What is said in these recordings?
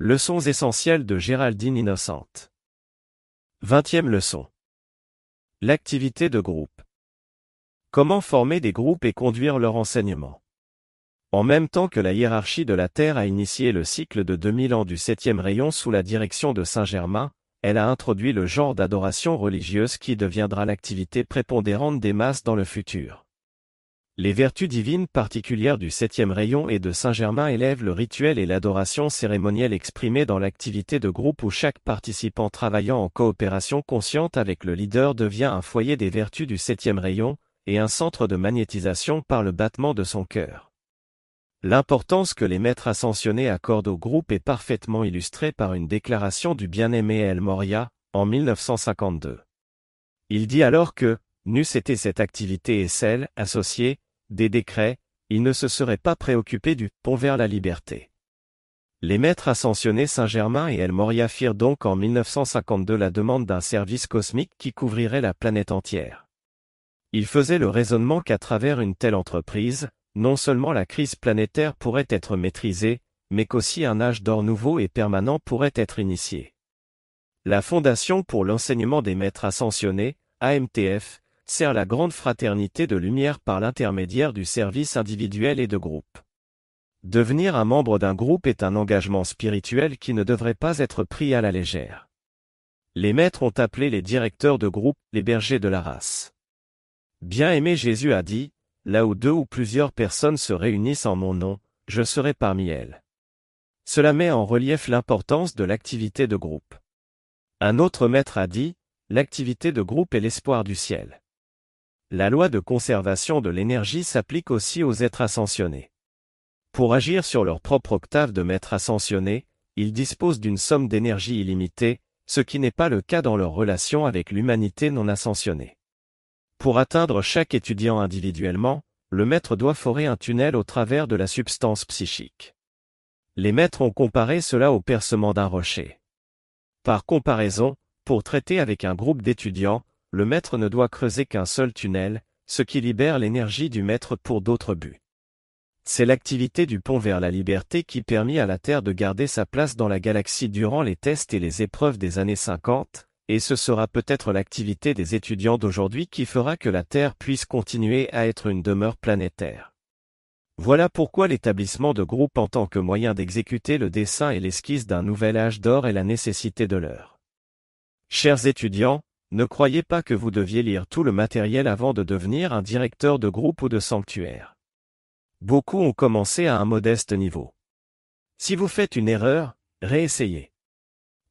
Leçons essentielles de Géraldine Innocente. Vingtième leçon. L'activité de groupe. Comment former des groupes et conduire leur enseignement En même temps que la hiérarchie de la Terre a initié le cycle de 2000 ans du septième rayon sous la direction de Saint-Germain, elle a introduit le genre d'adoration religieuse qui deviendra l'activité prépondérante des masses dans le futur. Les vertus divines particulières du septième rayon et de Saint-Germain élèvent le rituel et l'adoration cérémonielle exprimée dans l'activité de groupe où chaque participant travaillant en coopération consciente avec le leader devient un foyer des vertus du septième rayon, et un centre de magnétisation par le battement de son cœur. L'importance que les maîtres ascensionnés accordent au groupe est parfaitement illustrée par une déclaration du bien-aimé El Moria, en 1952. Il dit alors que, n'eût été cette activité et celle, associée, des décrets, il ne se serait pas préoccupé du pont vers la liberté. Les maîtres ascensionnés Saint-Germain et El Moria firent donc en 1952 la demande d'un service cosmique qui couvrirait la planète entière. Ils faisaient le raisonnement qu'à travers une telle entreprise, non seulement la crise planétaire pourrait être maîtrisée, mais qu'aussi un âge d'or nouveau et permanent pourrait être initié. La Fondation pour l'enseignement des maîtres ascensionnés, AMTF, sert la grande fraternité de lumière par l'intermédiaire du service individuel et de groupe. Devenir un membre d'un groupe est un engagement spirituel qui ne devrait pas être pris à la légère. Les maîtres ont appelé les directeurs de groupe les bergers de la race. Bien-aimé Jésus a dit, Là où deux ou plusieurs personnes se réunissent en mon nom, je serai parmi elles. Cela met en relief l'importance de l'activité de groupe. Un autre maître a dit, L'activité de groupe est l'espoir du ciel. La loi de conservation de l'énergie s'applique aussi aux êtres ascensionnés. Pour agir sur leur propre octave de maître ascensionné, ils disposent d'une somme d'énergie illimitée, ce qui n'est pas le cas dans leur relation avec l'humanité non ascensionnée. Pour atteindre chaque étudiant individuellement, le maître doit forer un tunnel au travers de la substance psychique. Les maîtres ont comparé cela au percement d'un rocher. Par comparaison, pour traiter avec un groupe d'étudiants, le maître ne doit creuser qu'un seul tunnel, ce qui libère l'énergie du maître pour d'autres buts. C'est l'activité du pont vers la liberté qui permit à la Terre de garder sa place dans la galaxie durant les tests et les épreuves des années 50, et ce sera peut-être l'activité des étudiants d'aujourd'hui qui fera que la Terre puisse continuer à être une demeure planétaire. Voilà pourquoi l'établissement de groupes en tant que moyen d'exécuter le dessin et l'esquisse d'un nouvel âge d'or est la nécessité de l'heure. Chers étudiants, ne croyez pas que vous deviez lire tout le matériel avant de devenir un directeur de groupe ou de sanctuaire. Beaucoup ont commencé à un modeste niveau. Si vous faites une erreur, réessayez.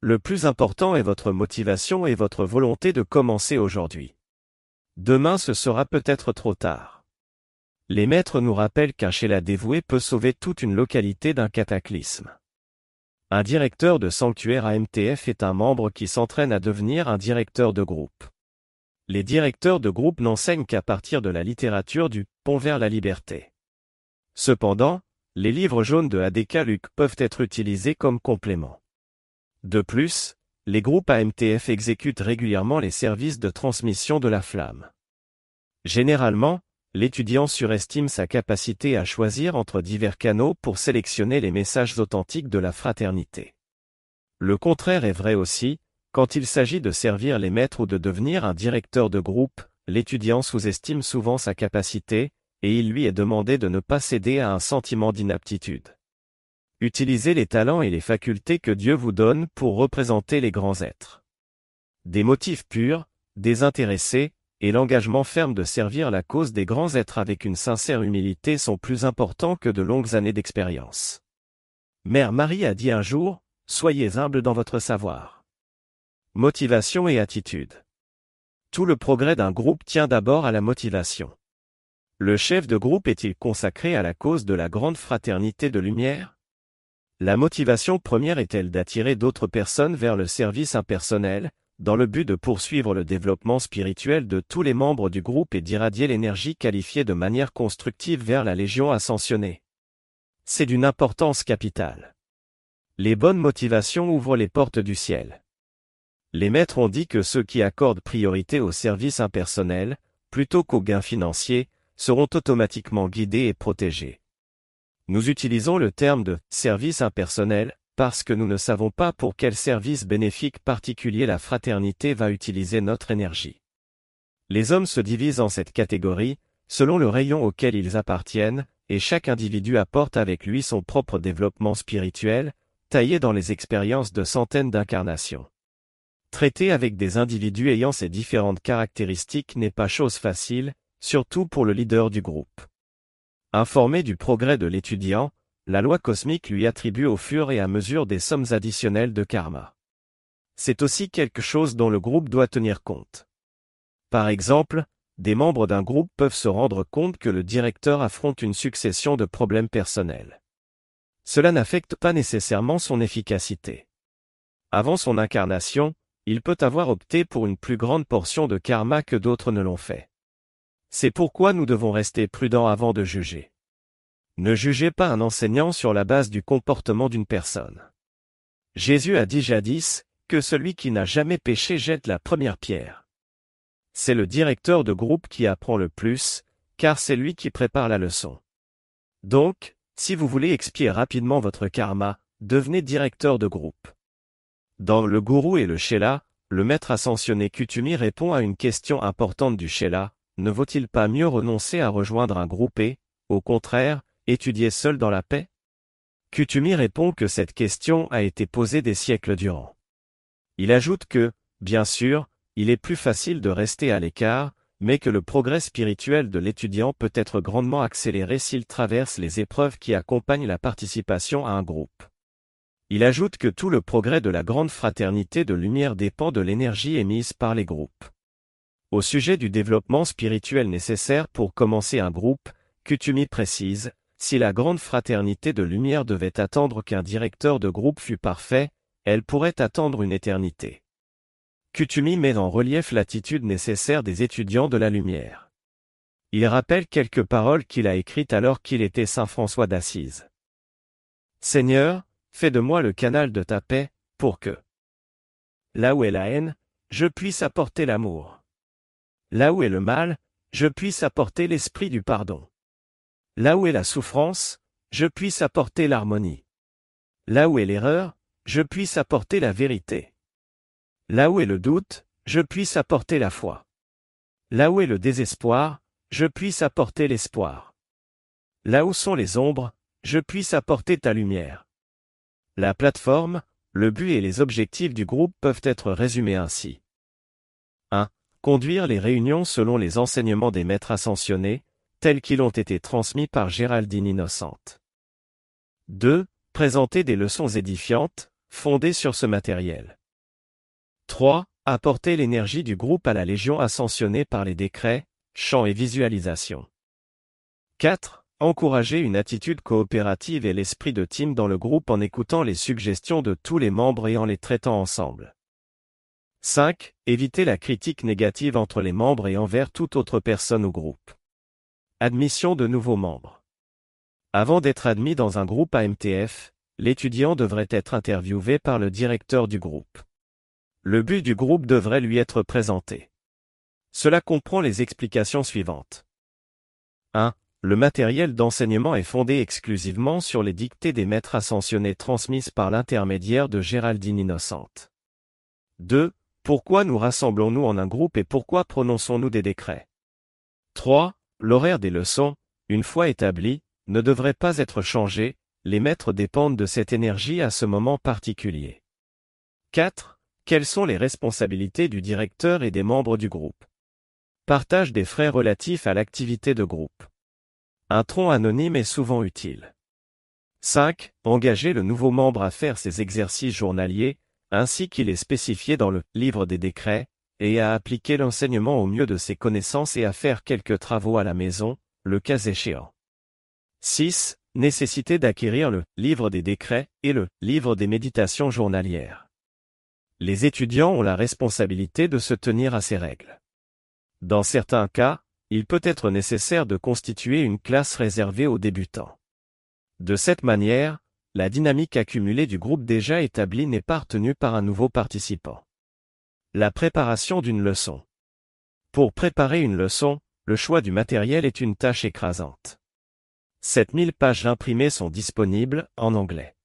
Le plus important est votre motivation et votre volonté de commencer aujourd'hui. Demain ce sera peut-être trop tard. Les maîtres nous rappellent qu'un Sheila dévoué peut sauver toute une localité d'un cataclysme. Un directeur de sanctuaire AMTF est un membre qui s'entraîne à devenir un directeur de groupe. Les directeurs de groupe n'enseignent qu'à partir de la littérature du Pont vers la liberté. Cependant, les livres jaunes de ADK Luc peuvent être utilisés comme complément. De plus, les groupes AMTF exécutent régulièrement les services de transmission de la flamme. Généralement, l'étudiant surestime sa capacité à choisir entre divers canaux pour sélectionner les messages authentiques de la fraternité. Le contraire est vrai aussi, quand il s'agit de servir les maîtres ou de devenir un directeur de groupe, l'étudiant sous-estime souvent sa capacité, et il lui est demandé de ne pas céder à un sentiment d'inaptitude. Utilisez les talents et les facultés que Dieu vous donne pour représenter les grands êtres. Des motifs purs, désintéressés, et l'engagement ferme de servir la cause des grands êtres avec une sincère humilité sont plus importants que de longues années d'expérience. Mère Marie a dit un jour, Soyez humble dans votre savoir. Motivation et attitude. Tout le progrès d'un groupe tient d'abord à la motivation. Le chef de groupe est-il consacré à la cause de la grande fraternité de lumière? La motivation première est-elle d'attirer d'autres personnes vers le service impersonnel, dans le but de poursuivre le développement spirituel de tous les membres du groupe et d'irradier l'énergie qualifiée de manière constructive vers la Légion ascensionnée. C'est d'une importance capitale. Les bonnes motivations ouvrent les portes du ciel. Les maîtres ont dit que ceux qui accordent priorité au service impersonnel, plutôt qu'aux gains financiers, seront automatiquement guidés et protégés. Nous utilisons le terme de service impersonnel parce que nous ne savons pas pour quel service bénéfique particulier la fraternité va utiliser notre énergie. Les hommes se divisent en cette catégorie, selon le rayon auquel ils appartiennent, et chaque individu apporte avec lui son propre développement spirituel, taillé dans les expériences de centaines d'incarnations. Traiter avec des individus ayant ces différentes caractéristiques n'est pas chose facile, surtout pour le leader du groupe. Informé du progrès de l'étudiant, la loi cosmique lui attribue au fur et à mesure des sommes additionnelles de karma. C'est aussi quelque chose dont le groupe doit tenir compte. Par exemple, des membres d'un groupe peuvent se rendre compte que le directeur affronte une succession de problèmes personnels. Cela n'affecte pas nécessairement son efficacité. Avant son incarnation, il peut avoir opté pour une plus grande portion de karma que d'autres ne l'ont fait. C'est pourquoi nous devons rester prudents avant de juger. Ne jugez pas un enseignant sur la base du comportement d'une personne. Jésus a dit jadis, que celui qui n'a jamais péché jette la première pierre. C'est le directeur de groupe qui apprend le plus, car c'est lui qui prépare la leçon. Donc, si vous voulez expier rapidement votre karma, devenez directeur de groupe. Dans Le Gourou et le Sheila, le maître ascensionné Kutumi répond à une question importante du Sheila, ne vaut-il pas mieux renoncer à rejoindre un groupe et, au contraire, étudier seul dans la paix? Kutumi répond que cette question a été posée des siècles durant. Il ajoute que, bien sûr, il est plus facile de rester à l'écart, mais que le progrès spirituel de l'étudiant peut être grandement accéléré s'il traverse les épreuves qui accompagnent la participation à un groupe. Il ajoute que tout le progrès de la grande fraternité de lumière dépend de l'énergie émise par les groupes. Au sujet du développement spirituel nécessaire pour commencer un groupe, Kutumi précise, si la grande fraternité de lumière devait attendre qu'un directeur de groupe fût parfait, elle pourrait attendre une éternité. Kutumi met en relief l'attitude nécessaire des étudiants de la lumière. Il rappelle quelques paroles qu'il a écrites alors qu'il était Saint François d'Assise. Seigneur, fais de moi le canal de ta paix, pour que, là où est la haine, je puisse apporter l'amour. Là où est le mal, je puisse apporter l'esprit du pardon. Là où est la souffrance, je puisse apporter l'harmonie. Là où est l'erreur, je puisse apporter la vérité. Là où est le doute, je puisse apporter la foi. Là où est le désespoir, je puisse apporter l'espoir. Là où sont les ombres, je puisse apporter ta lumière. La plateforme, le but et les objectifs du groupe peuvent être résumés ainsi. 1. Conduire les réunions selon les enseignements des maîtres ascensionnés, tels qu'ils ont été transmis par Géraldine Innocente. 2. Présenter des leçons édifiantes, fondées sur ce matériel. 3. Apporter l'énergie du groupe à la Légion ascensionnée par les décrets, chants et visualisations. 4. Encourager une attitude coopérative et l'esprit de team dans le groupe en écoutant les suggestions de tous les membres et en les traitant ensemble. 5. Éviter la critique négative entre les membres et envers toute autre personne au groupe. Admission de nouveaux membres. Avant d'être admis dans un groupe AMTF, l'étudiant devrait être interviewé par le directeur du groupe. Le but du groupe devrait lui être présenté. Cela comprend les explications suivantes. 1. Le matériel d'enseignement est fondé exclusivement sur les dictées des maîtres ascensionnés transmises par l'intermédiaire de Géraldine Innocente. 2. Pourquoi nous rassemblons-nous en un groupe et pourquoi prononçons-nous des décrets? 3. L'horaire des leçons, une fois établi, ne devrait pas être changé, les maîtres dépendent de cette énergie à ce moment particulier. 4. Quelles sont les responsabilités du directeur et des membres du groupe? Partage des frais relatifs à l'activité de groupe. Un tronc anonyme est souvent utile. 5. Engager le nouveau membre à faire ses exercices journaliers, ainsi qu'il est spécifié dans le livre des décrets, et à appliquer l'enseignement au mieux de ses connaissances et à faire quelques travaux à la maison, le cas échéant. 6. Nécessité d'acquérir le livre des décrets et le livre des méditations journalières. Les étudiants ont la responsabilité de se tenir à ces règles. Dans certains cas, il peut être nécessaire de constituer une classe réservée aux débutants. De cette manière, la dynamique accumulée du groupe déjà établi n'est pas retenue par un nouveau participant. La préparation d'une leçon. Pour préparer une leçon, le choix du matériel est une tâche écrasante. 7000 pages imprimées sont disponibles, en anglais.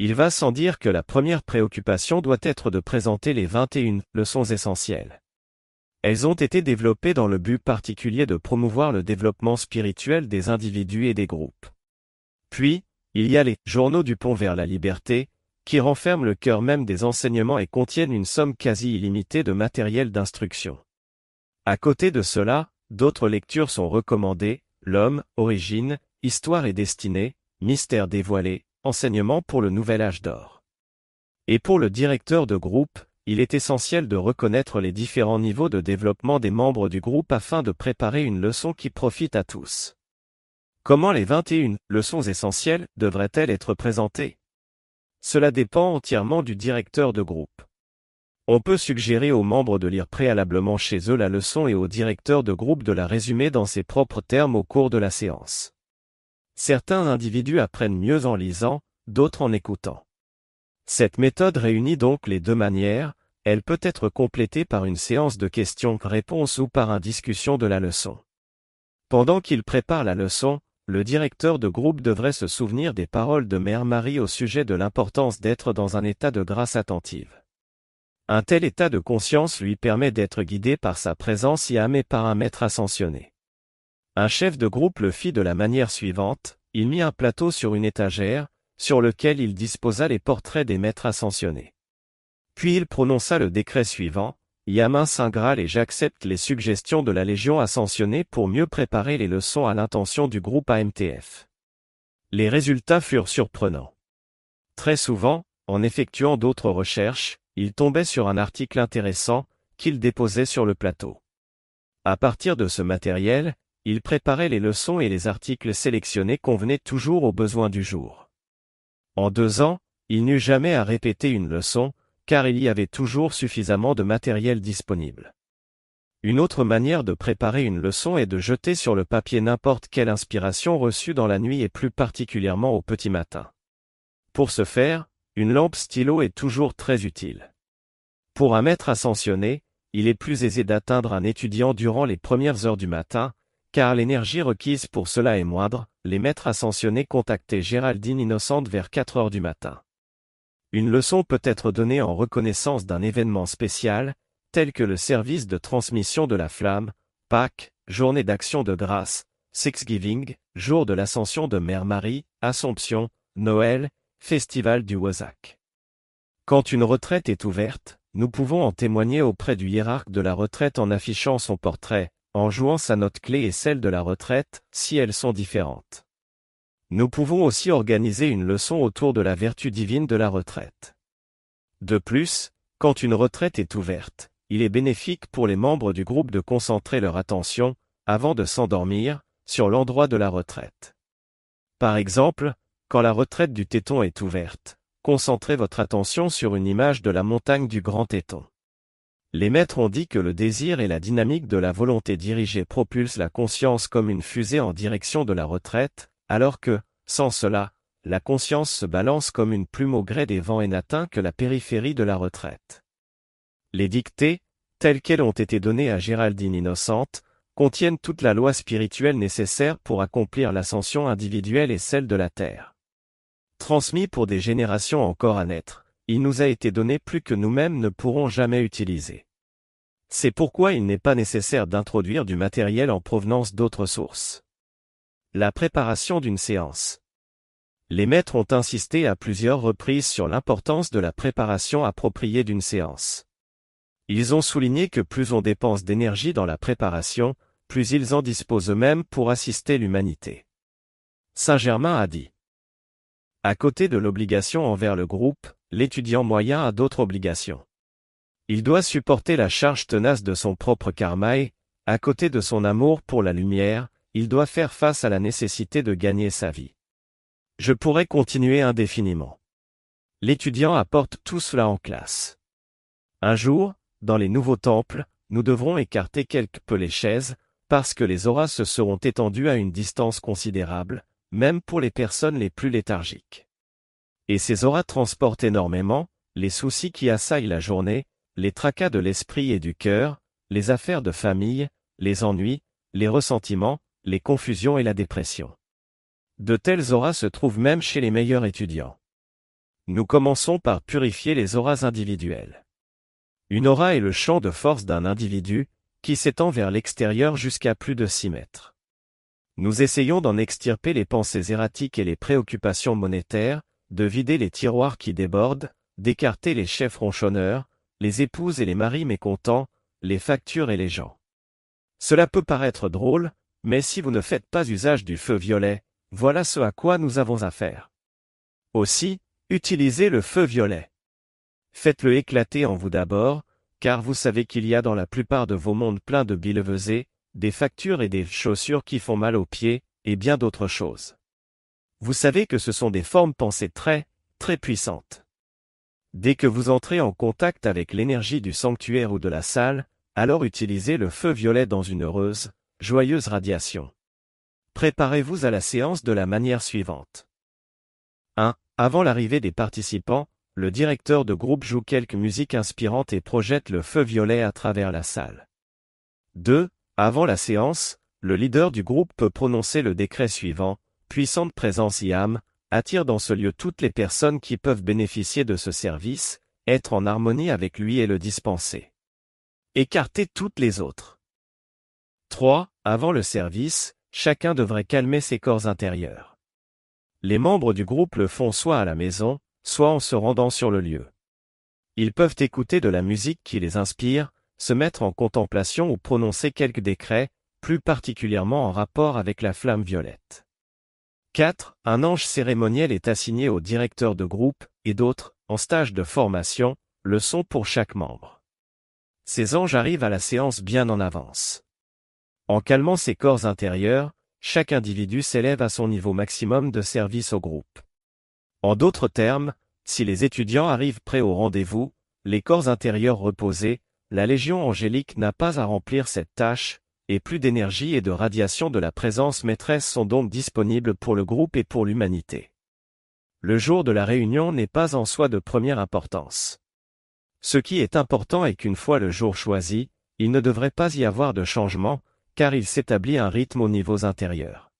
Il va sans dire que la première préoccupation doit être de présenter les 21 leçons essentielles. Elles ont été développées dans le but particulier de promouvoir le développement spirituel des individus et des groupes. Puis, il y a les journaux du pont vers la liberté, qui renferment le cœur même des enseignements et contiennent une somme quasi illimitée de matériel d'instruction. À côté de cela, d'autres lectures sont recommandées, L'homme, origine, histoire et destinée, mystère dévoilé, enseignement pour le nouvel âge d'or. Et pour le directeur de groupe, il est essentiel de reconnaître les différents niveaux de développement des membres du groupe afin de préparer une leçon qui profite à tous. Comment les 21 leçons essentielles devraient-elles être présentées? Cela dépend entièrement du directeur de groupe. On peut suggérer aux membres de lire préalablement chez eux la leçon et au directeur de groupe de la résumer dans ses propres termes au cours de la séance. Certains individus apprennent mieux en lisant, d'autres en écoutant. Cette méthode réunit donc les deux manières, elle peut être complétée par une séance de questions-réponses ou par une discussion de la leçon. Pendant qu'il prépare la leçon, le directeur de groupe devrait se souvenir des paroles de Mère Marie au sujet de l'importance d'être dans un état de grâce attentive. Un tel état de conscience lui permet d'être guidé par sa présence et amé par un maître ascensionné. Un chef de groupe le fit de la manière suivante, il mit un plateau sur une étagère, sur lequel il disposa les portraits des maîtres ascensionnés. Puis il prononça le décret suivant, Yamin Saint et j'accepte les suggestions de la Légion ascensionnée pour mieux préparer les leçons à l'intention du groupe AMTF. Les résultats furent surprenants. Très souvent, en effectuant d'autres recherches, il tombait sur un article intéressant, qu'il déposait sur le plateau. À partir de ce matériel, il préparait les leçons et les articles sélectionnés convenaient toujours aux besoins du jour. En deux ans, il n'eut jamais à répéter une leçon, car il y avait toujours suffisamment de matériel disponible. Une autre manière de préparer une leçon est de jeter sur le papier n'importe quelle inspiration reçue dans la nuit et plus particulièrement au petit matin. Pour ce faire, une lampe stylo est toujours très utile. Pour un maître ascensionné, il est plus aisé d'atteindre un étudiant durant les premières heures du matin, car l'énergie requise pour cela est moindre, les maîtres ascensionnés contactaient Géraldine Innocente vers 4 heures du matin. Une leçon peut être donnée en reconnaissance d'un événement spécial, tel que le service de transmission de la flamme, Pâques, journée d'action de grâce, Thanksgiving, jour de l'ascension de Mère Marie, Assomption, Noël, festival du Wozak. Quand une retraite est ouverte, nous pouvons en témoigner auprès du hiérarque de la retraite en affichant son portrait, en jouant sa note clé et celle de la retraite, si elles sont différentes. Nous pouvons aussi organiser une leçon autour de la vertu divine de la retraite. De plus, quand une retraite est ouverte, il est bénéfique pour les membres du groupe de concentrer leur attention, avant de s'endormir, sur l'endroit de la retraite. Par exemple, quand la retraite du téton est ouverte, concentrez votre attention sur une image de la montagne du Grand Téton. Les maîtres ont dit que le désir et la dynamique de la volonté dirigée propulsent la conscience comme une fusée en direction de la retraite, alors que, sans cela, la conscience se balance comme une plume au gré des vents et n'atteint que la périphérie de la retraite. Les dictées, telles qu'elles ont été données à Géraldine Innocente, contiennent toute la loi spirituelle nécessaire pour accomplir l'ascension individuelle et celle de la Terre. Transmis pour des générations encore à naître, il nous a été donné plus que nous-mêmes ne pourrons jamais utiliser. C'est pourquoi il n'est pas nécessaire d'introduire du matériel en provenance d'autres sources. La préparation d'une séance. Les maîtres ont insisté à plusieurs reprises sur l'importance de la préparation appropriée d'une séance. Ils ont souligné que plus on dépense d'énergie dans la préparation, plus ils en disposent eux-mêmes pour assister l'humanité. Saint-Germain a dit. À côté de l'obligation envers le groupe, l'étudiant moyen a d'autres obligations. Il doit supporter la charge tenace de son propre karma à côté de son amour pour la lumière, il doit faire face à la nécessité de gagner sa vie. Je pourrais continuer indéfiniment. L'étudiant apporte tout cela en classe. Un jour, dans les nouveaux temples, nous devrons écarter quelque peu les chaises, parce que les auras se seront étendues à une distance considérable, même pour les personnes les plus léthargiques. Et ces auras transportent énormément, les soucis qui assaillent la journée, les tracas de l'esprit et du cœur, les affaires de famille, les ennuis, les ressentiments, les confusions et la dépression. De telles auras se trouvent même chez les meilleurs étudiants. Nous commençons par purifier les auras individuelles. Une aura est le champ de force d'un individu, qui s'étend vers l'extérieur jusqu'à plus de 6 mètres. Nous essayons d'en extirper les pensées erratiques et les préoccupations monétaires, de vider les tiroirs qui débordent, d'écarter les chefs ronchonneurs, les épouses et les maris mécontents, les factures et les gens. Cela peut paraître drôle, mais si vous ne faites pas usage du feu violet, voilà ce à quoi nous avons affaire. Aussi, utilisez le feu violet. Faites-le éclater en vous d'abord, car vous savez qu'il y a dans la plupart de vos mondes pleins de billevesées, des factures et des chaussures qui font mal aux pieds, et bien d'autres choses. Vous savez que ce sont des formes pensées très, très puissantes. Dès que vous entrez en contact avec l'énergie du sanctuaire ou de la salle, alors utilisez le feu violet dans une heureuse, joyeuse radiation. Préparez-vous à la séance de la manière suivante. 1. Avant l'arrivée des participants, le directeur de groupe joue quelques musiques inspirantes et projette le feu violet à travers la salle. 2. Avant la séance, le leader du groupe peut prononcer le décret suivant, puissante présence IAM, attire dans ce lieu toutes les personnes qui peuvent bénéficier de ce service, être en harmonie avec lui et le dispenser. Écartez toutes les autres. 3. Avant le service, chacun devrait calmer ses corps intérieurs. Les membres du groupe le font soit à la maison, soit en se rendant sur le lieu. Ils peuvent écouter de la musique qui les inspire, se mettre en contemplation ou prononcer quelques décrets, plus particulièrement en rapport avec la flamme violette. 4. Un ange cérémoniel est assigné au directeur de groupe, et d'autres, en stage de formation, le sont pour chaque membre. Ces anges arrivent à la séance bien en avance. En calmant ses corps intérieurs, chaque individu s'élève à son niveau maximum de service au groupe. En d'autres termes, si les étudiants arrivent prêts au rendez-vous, les corps intérieurs reposés, la Légion angélique n'a pas à remplir cette tâche, et plus d'énergie et de radiation de la présence maîtresse sont donc disponibles pour le groupe et pour l'humanité. Le jour de la réunion n'est pas en soi de première importance. Ce qui est important est qu'une fois le jour choisi, il ne devrait pas y avoir de changement, car il s'établit un rythme aux niveaux intérieurs.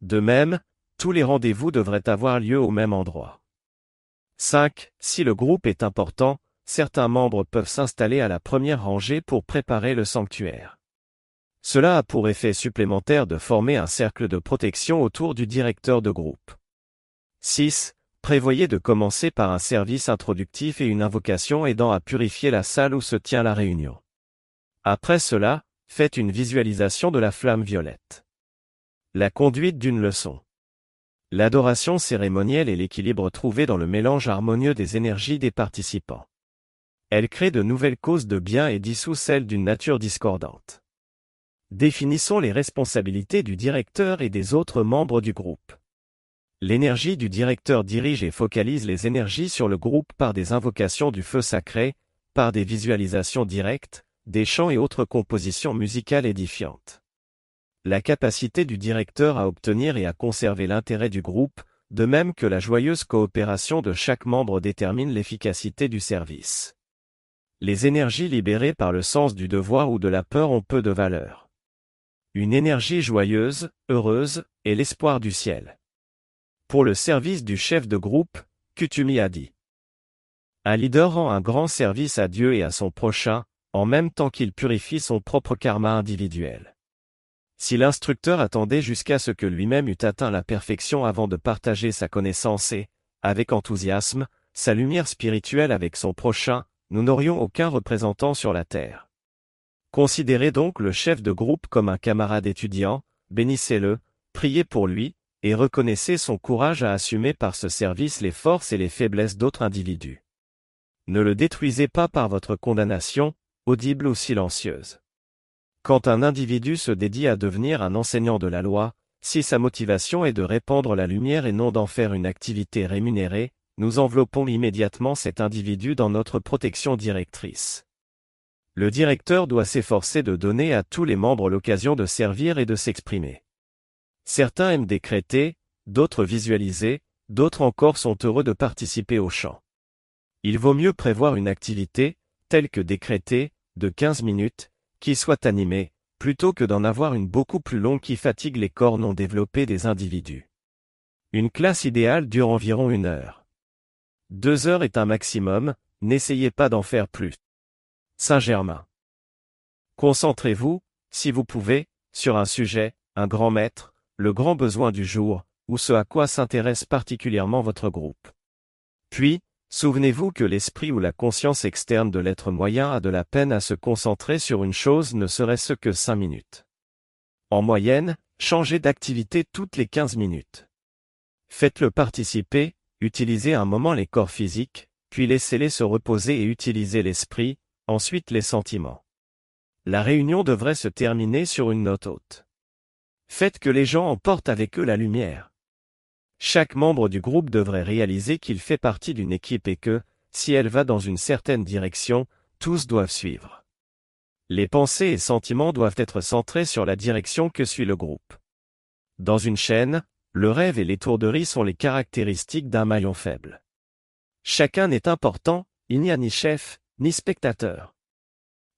De même, tous les rendez-vous devraient avoir lieu au même endroit. 5. Si le groupe est important, certains membres peuvent s'installer à la première rangée pour préparer le sanctuaire. Cela a pour effet supplémentaire de former un cercle de protection autour du directeur de groupe. 6. Prévoyez de commencer par un service introductif et une invocation aidant à purifier la salle où se tient la réunion. Après cela, faites une visualisation de la flamme violette. La conduite d'une leçon. L'adoration cérémonielle et l'équilibre trouvé dans le mélange harmonieux des énergies des participants. Elle crée de nouvelles causes de bien et dissout celles d'une nature discordante. Définissons les responsabilités du directeur et des autres membres du groupe. L'énergie du directeur dirige et focalise les énergies sur le groupe par des invocations du feu sacré, par des visualisations directes, des chants et autres compositions musicales édifiantes. La capacité du directeur à obtenir et à conserver l'intérêt du groupe, de même que la joyeuse coopération de chaque membre détermine l'efficacité du service. Les énergies libérées par le sens du devoir ou de la peur ont peu de valeur. Une énergie joyeuse, heureuse, et l'espoir du ciel. Pour le service du chef de groupe, Kutumi a dit. Un leader rend un grand service à Dieu et à son prochain, en même temps qu'il purifie son propre karma individuel. Si l'instructeur attendait jusqu'à ce que lui-même eût atteint la perfection avant de partager sa connaissance et, avec enthousiasme, sa lumière spirituelle avec son prochain, nous n'aurions aucun représentant sur la terre. Considérez donc le chef de groupe comme un camarade étudiant, bénissez-le, priez pour lui, et reconnaissez son courage à assumer par ce service les forces et les faiblesses d'autres individus. Ne le détruisez pas par votre condamnation, audible ou silencieuse. Quand un individu se dédie à devenir un enseignant de la loi, si sa motivation est de répandre la lumière et non d'en faire une activité rémunérée, nous enveloppons immédiatement cet individu dans notre protection directrice. Le directeur doit s'efforcer de donner à tous les membres l'occasion de servir et de s'exprimer. Certains aiment décréter, d'autres visualiser, d'autres encore sont heureux de participer au chant. Il vaut mieux prévoir une activité, telle que décréter, de 15 minutes, qui soit animée, plutôt que d'en avoir une beaucoup plus longue qui fatigue les corps non développés des individus. Une classe idéale dure environ une heure. Deux heures est un maximum, n'essayez pas d'en faire plus. Saint-Germain. Concentrez-vous, si vous pouvez, sur un sujet, un grand maître, le grand besoin du jour, ou ce à quoi s'intéresse particulièrement votre groupe. Puis, souvenez-vous que l'esprit ou la conscience externe de l'être moyen a de la peine à se concentrer sur une chose ne serait-ce que cinq minutes. En moyenne, changez d'activité toutes les 15 minutes. Faites-le participer, utilisez un moment les corps physiques, puis laissez-les se reposer et utilisez l'esprit, ensuite les sentiments. La réunion devrait se terminer sur une note haute. Faites que les gens emportent avec eux la lumière. Chaque membre du groupe devrait réaliser qu'il fait partie d'une équipe et que, si elle va dans une certaine direction, tous doivent suivre. Les pensées et sentiments doivent être centrés sur la direction que suit le groupe. Dans une chaîne, le rêve et l'étourderie sont les caractéristiques d'un maillon faible. Chacun n'est important, il n'y a ni chef, ni spectateur.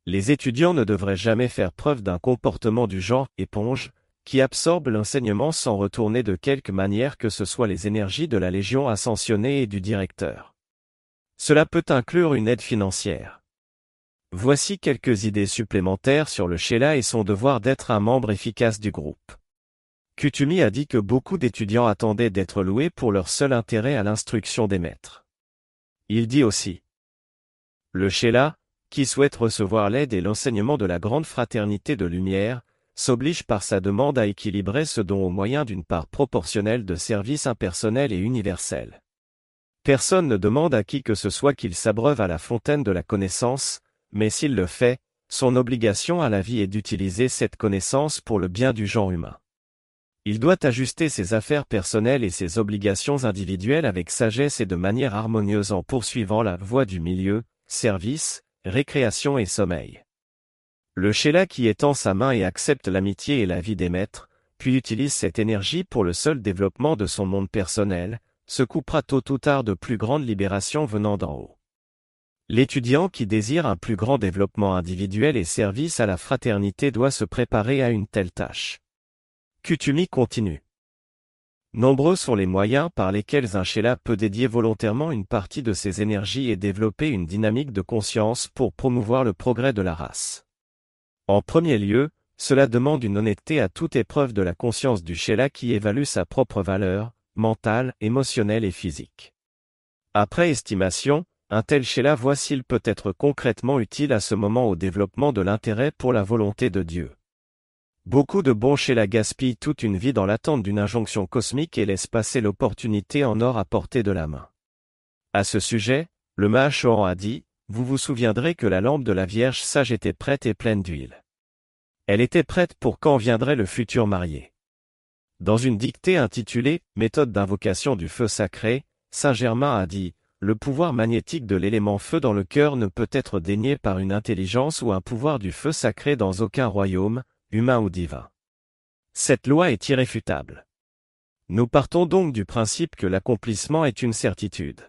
Les étudiants ne devraient jamais faire preuve d'un comportement du genre éponge, qui absorbe l'enseignement sans retourner de quelque manière que ce soit les énergies de la Légion ascensionnée et du directeur. Cela peut inclure une aide financière. Voici quelques idées supplémentaires sur le Sheila et son devoir d'être un membre efficace du groupe. Kutumi a dit que beaucoup d'étudiants attendaient d'être loués pour leur seul intérêt à l'instruction des maîtres. Il dit aussi. Le Sheila, qui souhaite recevoir l'aide et l'enseignement de la grande fraternité de lumière, s'oblige par sa demande à équilibrer ce don au moyen d'une part proportionnelle de services impersonnels et universels. Personne ne demande à qui que ce soit qu'il s'abreuve à la fontaine de la connaissance, mais s'il le fait, son obligation à la vie est d'utiliser cette connaissance pour le bien du genre humain. Il doit ajuster ses affaires personnelles et ses obligations individuelles avec sagesse et de manière harmonieuse en poursuivant la voie du milieu, service, récréation et sommeil. Le Sheila qui étend sa main et accepte l'amitié et la vie des maîtres, puis utilise cette énergie pour le seul développement de son monde personnel, se coupera tôt ou tard de plus grandes libérations venant d'en haut. L'étudiant qui désire un plus grand développement individuel et service à la fraternité doit se préparer à une telle tâche. Kutumi continue. Nombreux sont les moyens par lesquels un Sheila peut dédier volontairement une partie de ses énergies et développer une dynamique de conscience pour promouvoir le progrès de la race. En premier lieu, cela demande une honnêteté à toute épreuve de la conscience du Sheila qui évalue sa propre valeur, mentale, émotionnelle et physique. Après estimation, un tel Sheila voit s'il peut être concrètement utile à ce moment au développement de l'intérêt pour la volonté de Dieu. Beaucoup de bons chez la gaspillent toute une vie dans l'attente d'une injonction cosmique et laissent passer l'opportunité en or à portée de la main. À ce sujet, le Mahachoran a dit, vous vous souviendrez que la lampe de la Vierge sage était prête et pleine d'huile. Elle était prête pour quand viendrait le futur marié. Dans une dictée intitulée Méthode d'invocation du feu sacré, Saint Germain a dit, le pouvoir magnétique de l'élément feu dans le cœur ne peut être dénié par une intelligence ou un pouvoir du feu sacré dans aucun royaume, humain ou divin. Cette loi est irréfutable. Nous partons donc du principe que l'accomplissement est une certitude.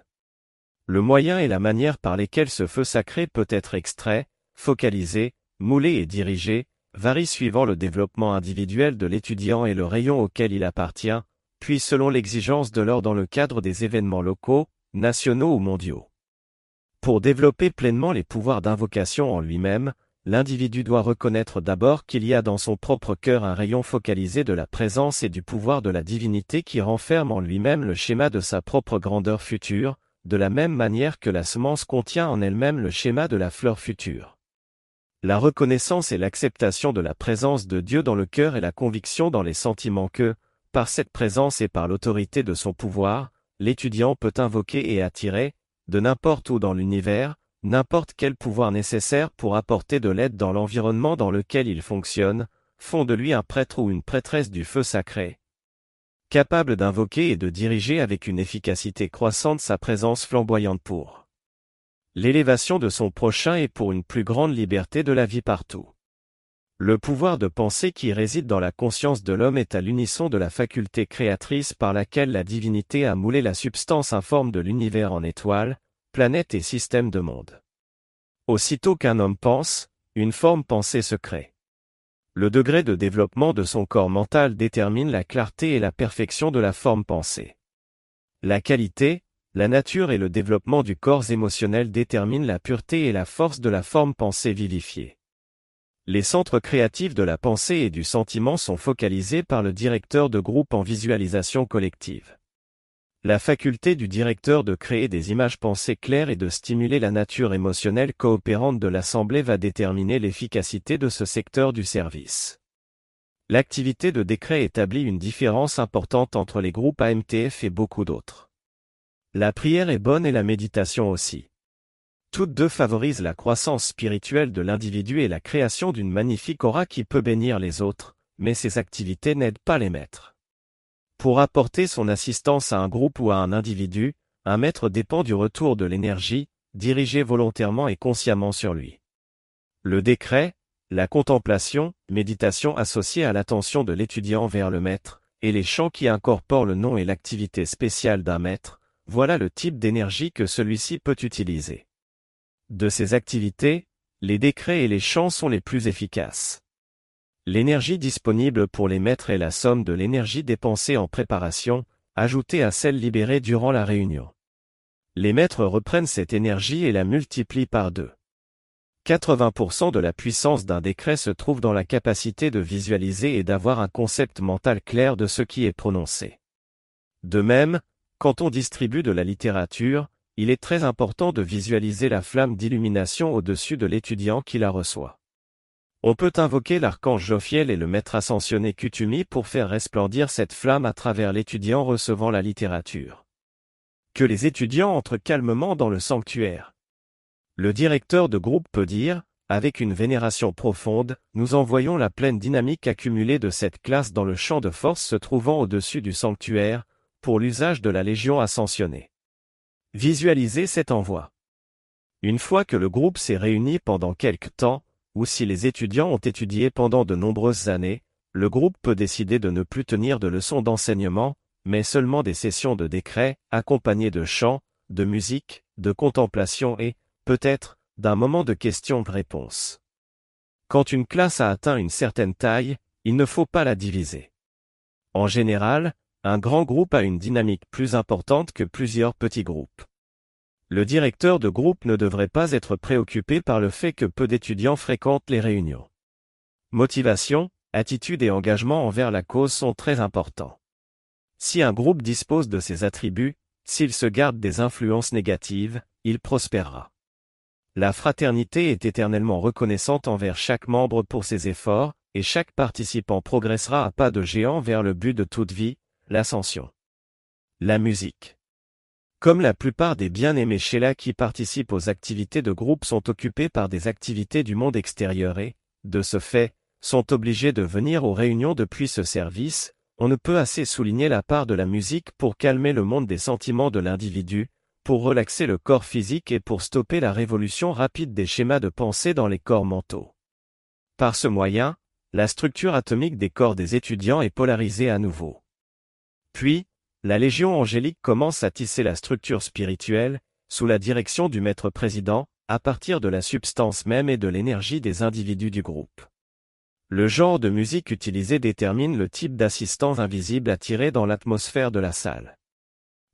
Le moyen et la manière par lesquels ce feu sacré peut être extrait, focalisé, moulé et dirigé, varient suivant le développement individuel de l'étudiant et le rayon auquel il appartient, puis selon l'exigence de l'or dans le cadre des événements locaux, nationaux ou mondiaux. Pour développer pleinement les pouvoirs d'invocation en lui-même, l'individu doit reconnaître d'abord qu'il y a dans son propre cœur un rayon focalisé de la présence et du pouvoir de la divinité qui renferme en lui-même le schéma de sa propre grandeur future, de la même manière que la semence contient en elle-même le schéma de la fleur future. La reconnaissance et l'acceptation de la présence de Dieu dans le cœur et la conviction dans les sentiments que, par cette présence et par l'autorité de son pouvoir, l'étudiant peut invoquer et attirer, de n'importe où dans l'univers, n'importe quel pouvoir nécessaire pour apporter de l'aide dans l'environnement dans lequel il fonctionne, font de lui un prêtre ou une prêtresse du feu sacré. Capable d'invoquer et de diriger avec une efficacité croissante sa présence flamboyante pour l'élévation de son prochain et pour une plus grande liberté de la vie partout. Le pouvoir de pensée qui réside dans la conscience de l'homme est à l'unisson de la faculté créatrice par laquelle la divinité a moulé la substance informe de l'univers en étoiles, planète et système de monde. Aussitôt qu'un homme pense, une forme pensée se crée. Le degré de développement de son corps mental détermine la clarté et la perfection de la forme pensée. La qualité, la nature et le développement du corps émotionnel déterminent la pureté et la force de la forme pensée vivifiée. Les centres créatifs de la pensée et du sentiment sont focalisés par le directeur de groupe en visualisation collective. La faculté du directeur de créer des images pensées claires et de stimuler la nature émotionnelle coopérante de l'Assemblée va déterminer l'efficacité de ce secteur du service. L'activité de décret établit une différence importante entre les groupes AMTF et beaucoup d'autres. La prière est bonne et la méditation aussi. Toutes deux favorisent la croissance spirituelle de l'individu et la création d'une magnifique aura qui peut bénir les autres, mais ces activités n'aident pas les maîtres. Pour apporter son assistance à un groupe ou à un individu, un maître dépend du retour de l'énergie, dirigée volontairement et consciemment sur lui. Le décret, la contemplation, méditation associée à l'attention de l'étudiant vers le maître, et les chants qui incorporent le nom et l'activité spéciale d'un maître, voilà le type d'énergie que celui-ci peut utiliser. De ces activités, les décrets et les chants sont les plus efficaces. L'énergie disponible pour les maîtres est la somme de l'énergie dépensée en préparation, ajoutée à celle libérée durant la réunion. Les maîtres reprennent cette énergie et la multiplient par deux. 80% de la puissance d'un décret se trouve dans la capacité de visualiser et d'avoir un concept mental clair de ce qui est prononcé. De même, quand on distribue de la littérature, il est très important de visualiser la flamme d'illumination au-dessus de l'étudiant qui la reçoit. On peut invoquer l'archange Jophiel et le maître ascensionné Kutumi pour faire resplendir cette flamme à travers l'étudiant recevant la littérature. Que les étudiants entrent calmement dans le sanctuaire. Le directeur de groupe peut dire, avec une vénération profonde, nous envoyons la pleine dynamique accumulée de cette classe dans le champ de force se trouvant au-dessus du sanctuaire, pour l'usage de la Légion ascensionnée. Visualisez cet envoi. Une fois que le groupe s'est réuni pendant quelque temps, ou si les étudiants ont étudié pendant de nombreuses années, le groupe peut décider de ne plus tenir de leçons d'enseignement, mais seulement des sessions de décret, accompagnées de chants, de musique, de contemplation et, peut-être, d'un moment de questions-réponses. Quand une classe a atteint une certaine taille, il ne faut pas la diviser. En général, un grand groupe a une dynamique plus importante que plusieurs petits groupes. Le directeur de groupe ne devrait pas être préoccupé par le fait que peu d'étudiants fréquentent les réunions. Motivation, attitude et engagement envers la cause sont très importants. Si un groupe dispose de ces attributs, s'il se garde des influences négatives, il prospérera. La fraternité est éternellement reconnaissante envers chaque membre pour ses efforts, et chaque participant progressera à pas de géant vers le but de toute vie, l'ascension. La musique. Comme la plupart des bien-aimés Sheila qui participent aux activités de groupe sont occupés par des activités du monde extérieur et, de ce fait, sont obligés de venir aux réunions depuis ce service, on ne peut assez souligner la part de la musique pour calmer le monde des sentiments de l'individu, pour relaxer le corps physique et pour stopper la révolution rapide des schémas de pensée dans les corps mentaux. Par ce moyen, la structure atomique des corps des étudiants est polarisée à nouveau. Puis, la Légion angélique commence à tisser la structure spirituelle, sous la direction du maître président, à partir de la substance même et de l'énergie des individus du groupe. Le genre de musique utilisé détermine le type d'assistants invisibles attirés dans l'atmosphère de la salle.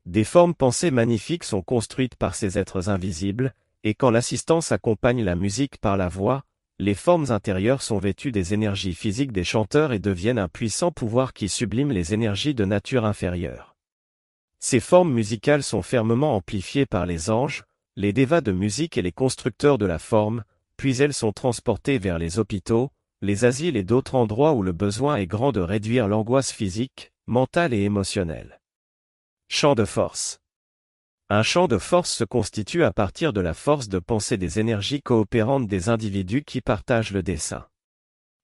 Des formes pensées magnifiques sont construites par ces êtres invisibles, et quand l'assistance accompagne la musique par la voix, les formes intérieures sont vêtues des énergies physiques des chanteurs et deviennent un puissant pouvoir qui sublime les énergies de nature inférieure. Ces formes musicales sont fermement amplifiées par les anges, les dévas de musique et les constructeurs de la forme, puis elles sont transportées vers les hôpitaux, les asiles et d'autres endroits où le besoin est grand de réduire l'angoisse physique, mentale et émotionnelle. Champ de force. Un champ de force se constitue à partir de la force de pensée des énergies coopérantes des individus qui partagent le dessin.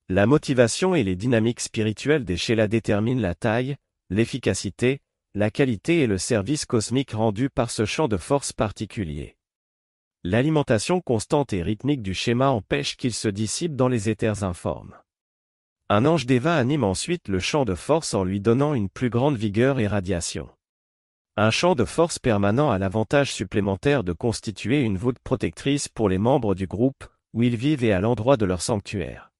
La motivation et les dynamiques spirituelles des Sheila déterminent la taille, l'efficacité, la qualité et le service cosmique rendu par ce champ de force particulier. L'alimentation constante et rythmique du schéma empêche qu'il se dissipe dans les éthers informes. Un ange d'Eva anime ensuite le champ de force en lui donnant une plus grande vigueur et radiation. Un champ de force permanent a l'avantage supplémentaire de constituer une voûte protectrice pour les membres du groupe, où ils vivent et à l'endroit de leur sanctuaire.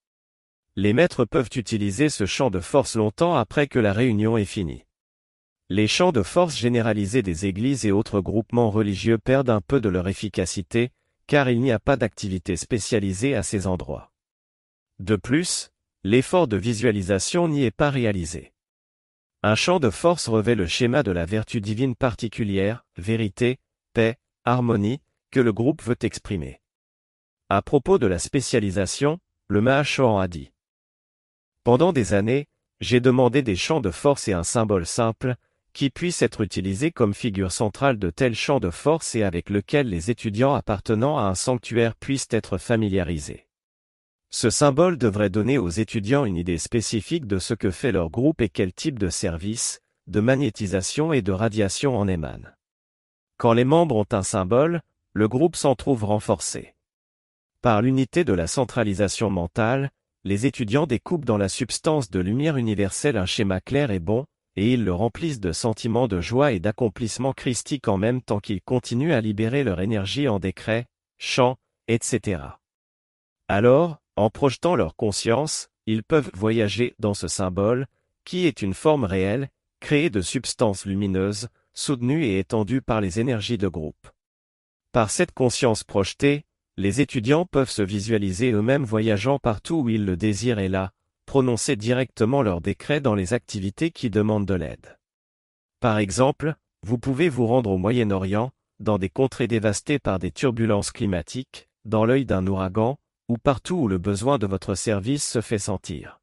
Les maîtres peuvent utiliser ce champ de force longtemps après que la réunion est finie. Les champs de force généralisés des églises et autres groupements religieux perdent un peu de leur efficacité, car il n'y a pas d'activité spécialisée à ces endroits. De plus, l'effort de visualisation n'y est pas réalisé. Un champ de force revêt le schéma de la vertu divine particulière, vérité, paix, harmonie, que le groupe veut exprimer. À propos de la spécialisation, le Mahachohan a dit. Pendant des années, j'ai demandé des champs de force et un symbole simple, qui puisse être utilisé comme figure centrale de tel champ de force et avec lequel les étudiants appartenant à un sanctuaire puissent être familiarisés. Ce symbole devrait donner aux étudiants une idée spécifique de ce que fait leur groupe et quel type de service, de magnétisation et de radiation en émane. Quand les membres ont un symbole, le groupe s'en trouve renforcé. Par l'unité de la centralisation mentale, les étudiants découpent dans la substance de lumière universelle un schéma clair et bon, et ils le remplissent de sentiments de joie et d'accomplissement christique en même temps qu'ils continuent à libérer leur énergie en décrets, chants, etc. Alors, en projetant leur conscience, ils peuvent voyager dans ce symbole, qui est une forme réelle, créée de substances lumineuses, soutenues et étendues par les énergies de groupe. Par cette conscience projetée, les étudiants peuvent se visualiser eux-mêmes voyageant partout où ils le désirent et là, prononcer directement leurs décrets dans les activités qui demandent de l'aide. Par exemple, vous pouvez vous rendre au Moyen-Orient, dans des contrées dévastées par des turbulences climatiques, dans l'œil d'un ouragan, ou partout où le besoin de votre service se fait sentir.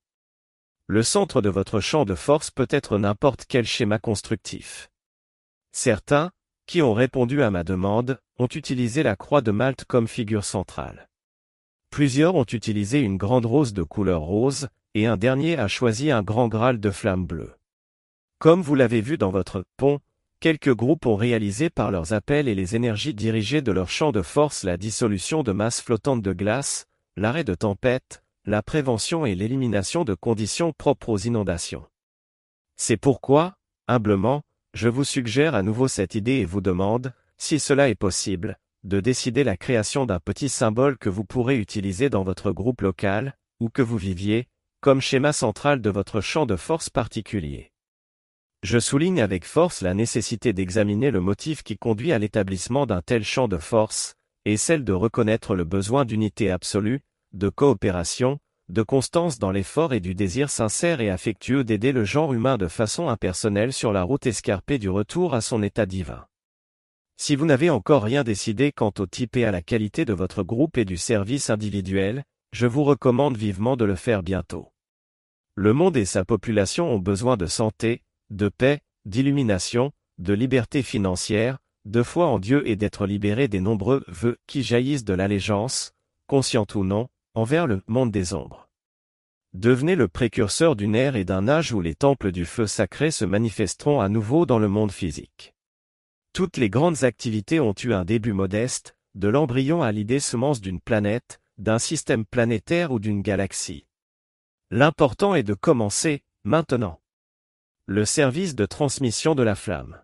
Le centre de votre champ de force peut être n'importe quel schéma constructif. Certains, qui ont répondu à ma demande, ont utilisé la croix de Malte comme figure centrale. Plusieurs ont utilisé une grande rose de couleur rose, et un dernier a choisi un grand Graal de flamme bleue. Comme vous l'avez vu dans votre pont, quelques groupes ont réalisé par leurs appels et les énergies dirigées de leur champ de force la dissolution de masses flottantes de glace, l'arrêt de tempêtes, la prévention et l'élimination de conditions propres aux inondations. C'est pourquoi, humblement, je vous suggère à nouveau cette idée et vous demande, si cela est possible, de décider la création d'un petit symbole que vous pourrez utiliser dans votre groupe local, où que vous viviez, comme schéma central de votre champ de force particulier. Je souligne avec force la nécessité d'examiner le motif qui conduit à l'établissement d'un tel champ de force, et celle de reconnaître le besoin d'unité absolue, de coopération, de constance dans l'effort et du désir sincère et affectueux d'aider le genre humain de façon impersonnelle sur la route escarpée du retour à son état divin. Si vous n'avez encore rien décidé quant au type et à la qualité de votre groupe et du service individuel, je vous recommande vivement de le faire bientôt. Le monde et sa population ont besoin de santé, de paix, d'illumination, de liberté financière, de foi en Dieu et d'être libérés des nombreux vœux qui jaillissent de l'allégeance, consciente ou non, envers le monde des ombres. Devenez le précurseur d'une ère et d'un âge où les temples du feu sacré se manifesteront à nouveau dans le monde physique. Toutes les grandes activités ont eu un début modeste, de l'embryon à l'idée semence d'une planète, d'un système planétaire ou d'une galaxie. L'important est de commencer, maintenant. Le service de transmission de la flamme.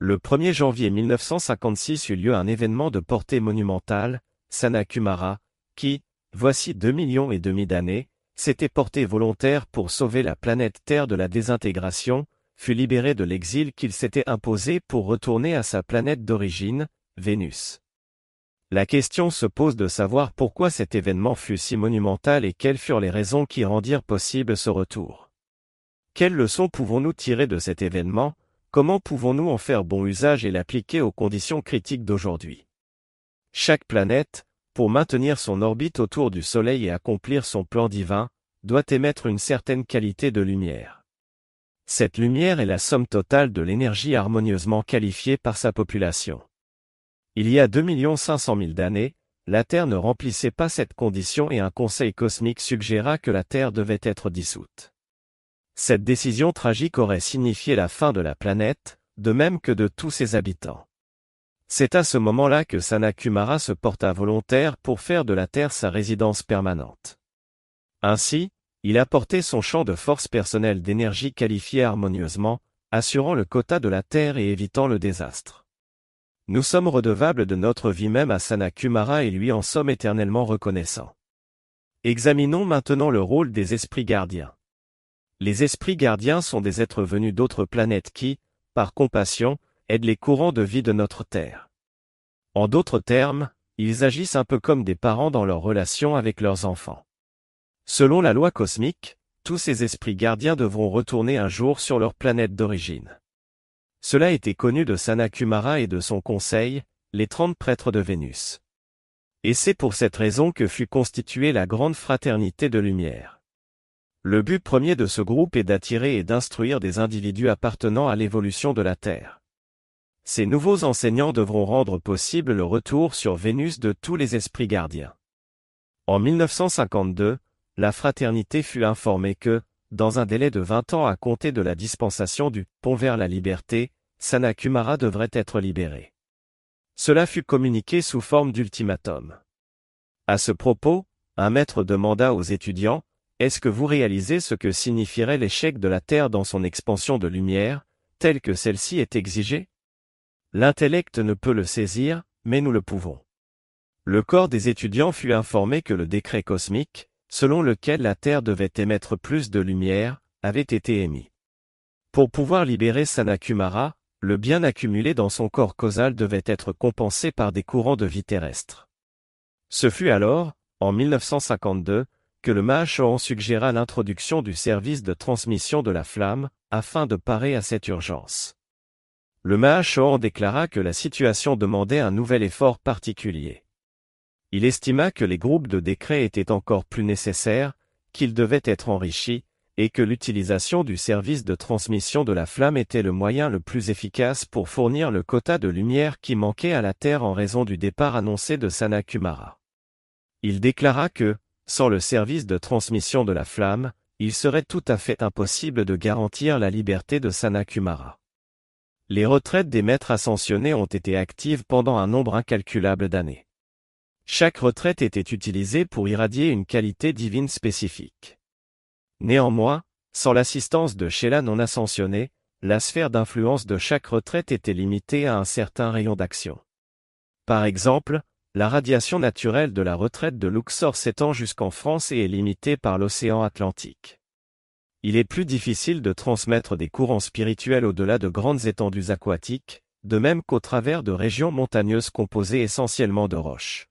Le 1er janvier 1956 eut lieu un événement de portée monumentale, Sanakumara, qui, voici deux millions et demi d'années, s'était porté volontaire pour sauver la planète Terre de la désintégration, fut libéré de l'exil qu'il s'était imposé pour retourner à sa planète d'origine, Vénus. La question se pose de savoir pourquoi cet événement fut si monumental et quelles furent les raisons qui rendirent possible ce retour. Quelles leçons pouvons-nous tirer de cet événement, comment pouvons-nous en faire bon usage et l'appliquer aux conditions critiques d'aujourd'hui? Chaque planète, pour maintenir son orbite autour du Soleil et accomplir son plan divin, doit émettre une certaine qualité de lumière. Cette lumière est la somme totale de l'énergie harmonieusement qualifiée par sa population. Il y a 2 500 000 d'années, la Terre ne remplissait pas cette condition et un conseil cosmique suggéra que la Terre devait être dissoute. Cette décision tragique aurait signifié la fin de la planète, de même que de tous ses habitants. C'est à ce moment-là que Sanakumara se porta volontaire pour faire de la Terre sa résidence permanente. Ainsi, il apportait son champ de force personnelle d'énergie qualifié harmonieusement, assurant le quota de la Terre et évitant le désastre. Nous sommes redevables de notre vie même à Sanakumara et lui en sommes éternellement reconnaissants. Examinons maintenant le rôle des esprits gardiens. Les esprits gardiens sont des êtres venus d'autres planètes qui, par compassion, aident les courants de vie de notre Terre. En d'autres termes, ils agissent un peu comme des parents dans leur relation avec leurs enfants. Selon la loi cosmique, tous ces esprits gardiens devront retourner un jour sur leur planète d'origine. Cela était connu de Sanakumara et de son conseil, les trente prêtres de Vénus. Et c'est pour cette raison que fut constituée la grande fraternité de lumière. Le but premier de ce groupe est d'attirer et d'instruire des individus appartenant à l'évolution de la Terre. Ces nouveaux enseignants devront rendre possible le retour sur Vénus de tous les esprits gardiens. En 1952, la fraternité fut informée que, dans un délai de 20 ans à compter de la dispensation du pont vers la liberté, Sanakumara devrait être libéré. Cela fut communiqué sous forme d'ultimatum. À ce propos, un maître demanda aux étudiants, Est-ce que vous réalisez ce que signifierait l'échec de la Terre dans son expansion de lumière, telle que celle-ci est exigée? L'intellect ne peut le saisir, mais nous le pouvons. Le corps des étudiants fut informé que le décret cosmique, selon lequel la Terre devait émettre plus de lumière, avait été émis. Pour pouvoir libérer Sanakumara, le bien accumulé dans son corps causal devait être compensé par des courants de vie terrestre. Ce fut alors, en 1952, que le Mahachohan suggéra l'introduction du service de transmission de la flamme, afin de parer à cette urgence. Le Mahachohan déclara que la situation demandait un nouvel effort particulier. Il estima que les groupes de décrets étaient encore plus nécessaires, qu'ils devaient être enrichis, et que l'utilisation du service de transmission de la flamme était le moyen le plus efficace pour fournir le quota de lumière qui manquait à la Terre en raison du départ annoncé de Sanakumara. Il déclara que, sans le service de transmission de la flamme, il serait tout à fait impossible de garantir la liberté de Sanakumara. Les retraites des maîtres ascensionnés ont été actives pendant un nombre incalculable d'années. Chaque retraite était utilisée pour irradier une qualité divine spécifique. Néanmoins, sans l'assistance de Sheila non ascensionné, la sphère d'influence de chaque retraite était limitée à un certain rayon d'action. Par exemple, la radiation naturelle de la retraite de Luxor s'étend jusqu'en France et est limitée par l'océan Atlantique. Il est plus difficile de transmettre des courants spirituels au-delà de grandes étendues aquatiques, de même qu'au travers de régions montagneuses composées essentiellement de roches.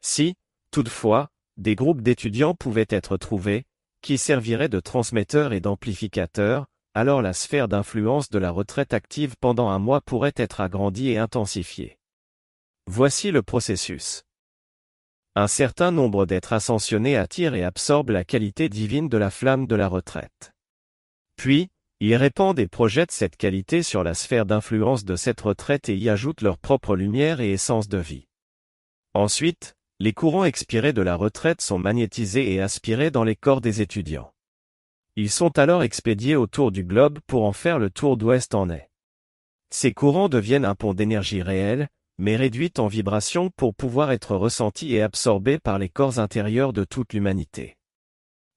Si, toutefois, des groupes d'étudiants pouvaient être trouvés, qui servirait de transmetteur et d'amplificateur, alors la sphère d'influence de la retraite active pendant un mois pourrait être agrandie et intensifiée. Voici le processus. Un certain nombre d'êtres ascensionnés attirent et absorbent la qualité divine de la flamme de la retraite. Puis, ils répandent et projettent cette qualité sur la sphère d'influence de cette retraite et y ajoutent leur propre lumière et essence de vie. Ensuite, les courants expirés de la retraite sont magnétisés et aspirés dans les corps des étudiants. Ils sont alors expédiés autour du globe pour en faire le tour d'ouest en est. Ces courants deviennent un pont d'énergie réelle, mais réduite en vibration pour pouvoir être ressentis et absorbés par les corps intérieurs de toute l'humanité.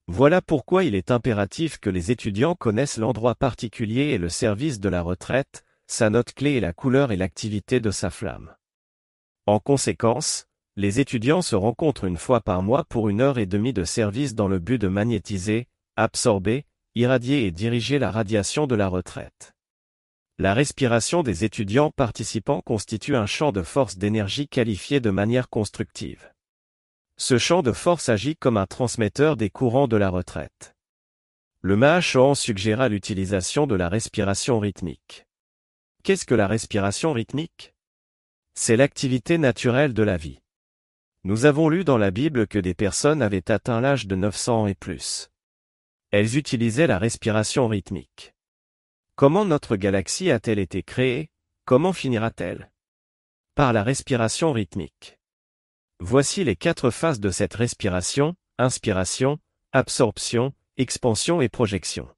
Voilà pourquoi il est impératif que les étudiants connaissent l'endroit particulier et le service de la retraite, sa note clé et la couleur et l'activité de sa flamme. En conséquence, les étudiants se rencontrent une fois par mois pour une heure et demie de service dans le but de magnétiser, absorber, irradier et diriger la radiation de la retraite. La respiration des étudiants participants constitue un champ de force d'énergie qualifié de manière constructive. Ce champ de force agit comme un transmetteur des courants de la retraite. Le Mahachohan suggéra l'utilisation de la respiration rythmique. Qu'est-ce que la respiration rythmique? C'est l'activité naturelle de la vie. Nous avons lu dans la Bible que des personnes avaient atteint l'âge de 900 ans et plus. Elles utilisaient la respiration rythmique. Comment notre galaxie a-t-elle été créée? Comment finira-t-elle? Par la respiration rythmique. Voici les quatre phases de cette respiration, inspiration, absorption, expansion et projection.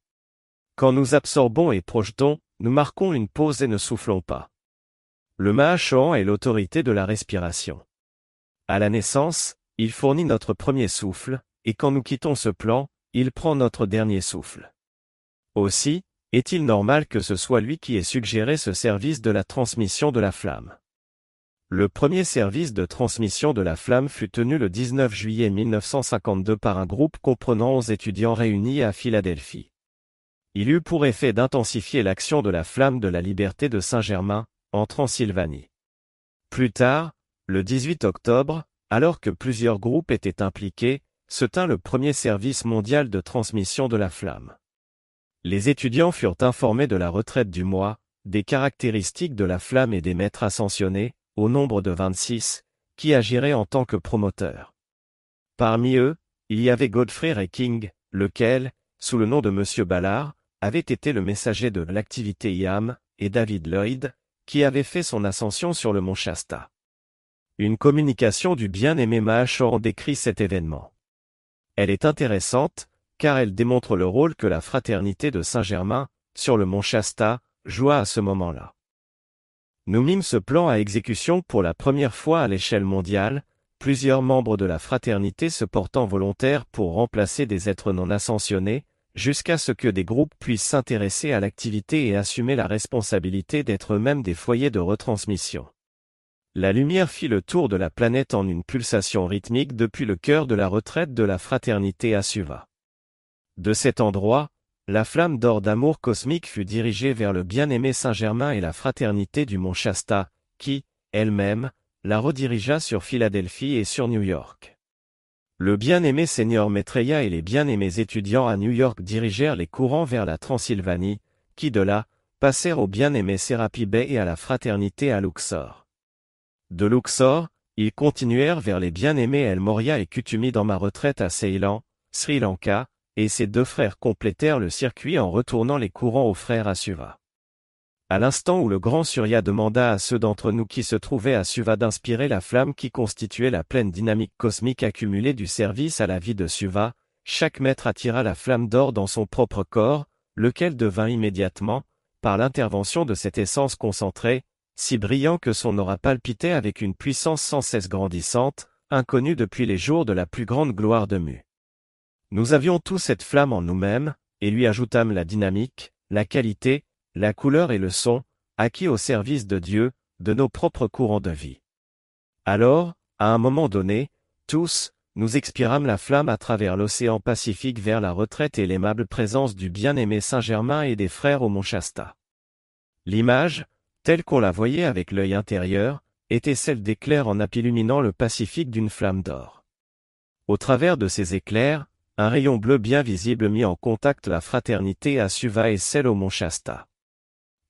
Quand nous absorbons et projetons, nous marquons une pause et ne soufflons pas. Le Mahachohan est l'autorité de la respiration. À la naissance, il fournit notre premier souffle, et quand nous quittons ce plan, il prend notre dernier souffle. Aussi, est-il normal que ce soit lui qui ait suggéré ce service de la transmission de la flamme? Le premier service de transmission de la flamme fut tenu le 19 juillet 1952 par un groupe comprenant 11 étudiants réunis à Philadelphie. il eut pour effet d'intensifier l'action de la flamme de la liberté de Saint-Germain, en Transylvanie. Plus tard, le 18 octobre, alors que plusieurs groupes étaient impliqués, se tint le premier service mondial de transmission de la flamme. Les étudiants furent informés de la retraite du mois, des caractéristiques de la flamme et des maîtres ascensionnés, au nombre de 26, qui agiraient en tant que promoteurs. Parmi eux, il y avait Godfrey King, lequel, sous le nom de M. Ballard, avait été le messager de l'activité IAM, et David Lloyd, qui avait fait son ascension sur le mont Shasta. Une communication du bien-aimé Mahachor décrit cet événement. Elle est intéressante, car elle démontre le rôle que la fraternité de Saint-Germain, sur le mont Shasta, joua à ce moment-là. Nous mîmes ce plan à exécution pour la première fois à l'échelle mondiale, plusieurs membres de la fraternité se portant volontaires pour remplacer des êtres non ascensionnés, jusqu'à ce que des groupes puissent s'intéresser à l'activité et assumer la responsabilité d'être eux-mêmes des foyers de retransmission. La lumière fit le tour de la planète en une pulsation rythmique depuis le cœur de la retraite de la fraternité à Suva. De cet endroit, la flamme d'or d'amour cosmique fut dirigée vers le bien-aimé Saint-Germain et la fraternité du mont Shasta, qui, elle-même, la redirigea sur Philadelphie et sur New York. Le bien-aimé Seigneur Maitreya et les bien-aimés étudiants à New York dirigèrent les courants vers la Transylvanie, qui de là, passèrent au bien-aimé Serapi Bay et à la fraternité à Luxor. De Luxor, ils continuèrent vers les bien-aimés El Moria et Kutumi dans ma retraite à Ceylan, Sri Lanka, et ses deux frères complétèrent le circuit en retournant les courants aux frères à Suva. À l'instant où le grand Surya demanda à ceux d'entre nous qui se trouvaient à Suva d'inspirer la flamme qui constituait la pleine dynamique cosmique accumulée du service à la vie de Suva, chaque maître attira la flamme d'or dans son propre corps, lequel devint immédiatement, par l'intervention de cette essence concentrée, si brillant que son aura palpitait avec une puissance sans cesse grandissante, inconnue depuis les jours de la plus grande gloire de Mu. Nous avions tous cette flamme en nous-mêmes, et lui ajoutâmes la dynamique, la qualité, la couleur et le son, acquis au service de Dieu, de nos propres courants de vie. Alors, à un moment donné, tous, nous expirâmes la flamme à travers l'océan Pacifique vers la retraite et l'aimable présence du bien-aimé Saint-Germain et des frères au Mont Shasta. L'image, telle qu'on la voyait avec l'œil intérieur, était celle d'éclairs en illuminant le Pacifique d'une flamme d'or. Au travers de ces éclairs, un rayon bleu bien visible mit en contact la fraternité à Suva et celle au mont Shasta.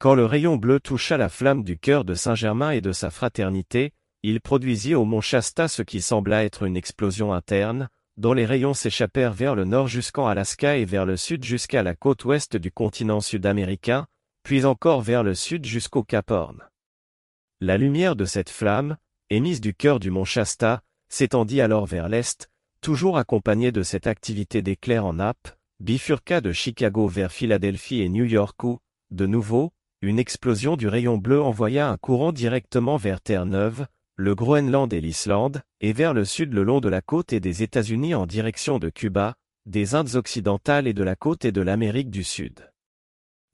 Quand le rayon bleu toucha la flamme du cœur de Saint-Germain et de sa fraternité, il produisit au mont Shasta ce qui sembla être une explosion interne, dont les rayons s'échappèrent vers le nord jusqu'en Alaska et vers le sud jusqu'à la côte ouest du continent sud-américain, puis encore vers le sud jusqu'au Cap Horn. La lumière de cette flamme, émise du cœur du mont Shasta, s'étendit alors vers l'est, toujours accompagnée de cette activité d'éclair en nappe, bifurqua de Chicago vers Philadelphie et New York où, de nouveau, une explosion du rayon bleu envoya un courant directement vers Terre-Neuve, le Groenland et l'Islande, et vers le sud le long de la côte et des États-Unis en direction de Cuba, des Indes occidentales et de la côte et de l'Amérique du Sud.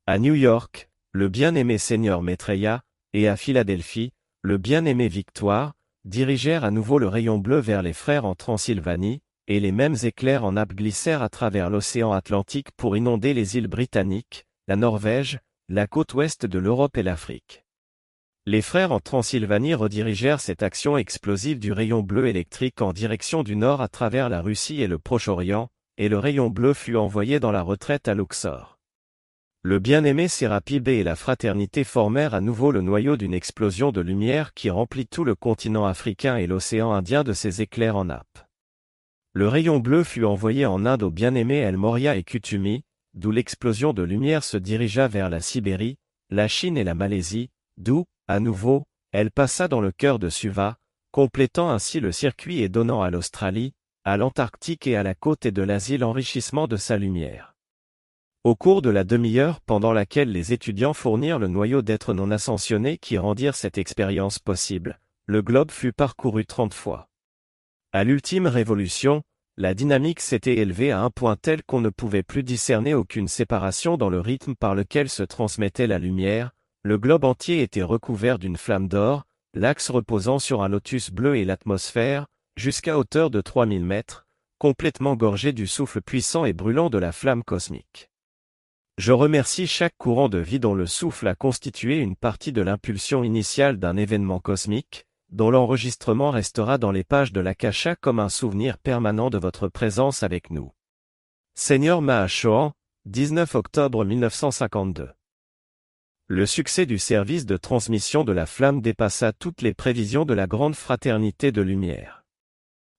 À New York, le bien-aimé Seigneur Maitreya, et à Philadelphie, le bien-aimé Victoire, dirigèrent à nouveau le rayon bleu vers les frères en Transylvanie, et les mêmes éclairs en nappe glissèrent à travers l'océan Atlantique pour inonder les îles britanniques, la Norvège, la côte ouest de l'Europe et l'Afrique. Les frères en Transylvanie redirigèrent cette action explosive du rayon bleu électrique en direction du nord à travers la Russie et le Proche-Orient, et le rayon bleu fut envoyé dans la retraite à Luxor. Le bien-aimé Sérapi et la fraternité formèrent à nouveau le noyau d'une explosion de lumière qui remplit tout le continent africain et l'océan Indien de ses éclairs en nappe. Le rayon bleu fut envoyé en Inde au bien-aimé El Moria et Kutumi, d'où l'explosion de lumière se dirigea vers la Sibérie, la Chine et la Malaisie, d'où, à nouveau, elle passa dans le cœur de Suva, complétant ainsi le circuit et donnant à l'Australie, à l'Antarctique et à la côte et de l'Asie l'enrichissement de sa lumière. Au cours de la demi-heure pendant laquelle les étudiants fournirent le noyau d'êtres non ascensionnés qui rendirent cette expérience possible, le globe fut parcouru trente fois. À l'ultime révolution, la dynamique s'était élevée à un point tel qu'on ne pouvait plus discerner aucune séparation dans le rythme par lequel se transmettait la lumière, le globe entier était recouvert d'une flamme d'or, l'axe reposant sur un lotus bleu et l'atmosphère, jusqu'à hauteur de 3000 mètres, complètement gorgé du souffle puissant et brûlant de la flamme cosmique. Je remercie chaque courant de vie dont le souffle a constitué une partie de l'impulsion initiale d'un événement cosmique, dont l'enregistrement restera dans les pages de l'Akasha comme un souvenir permanent de votre présence avec nous. Seigneur Mahashohan, 19 octobre 1952 le succès du service de transmission de la flamme dépassa toutes les prévisions de la grande fraternité de lumière.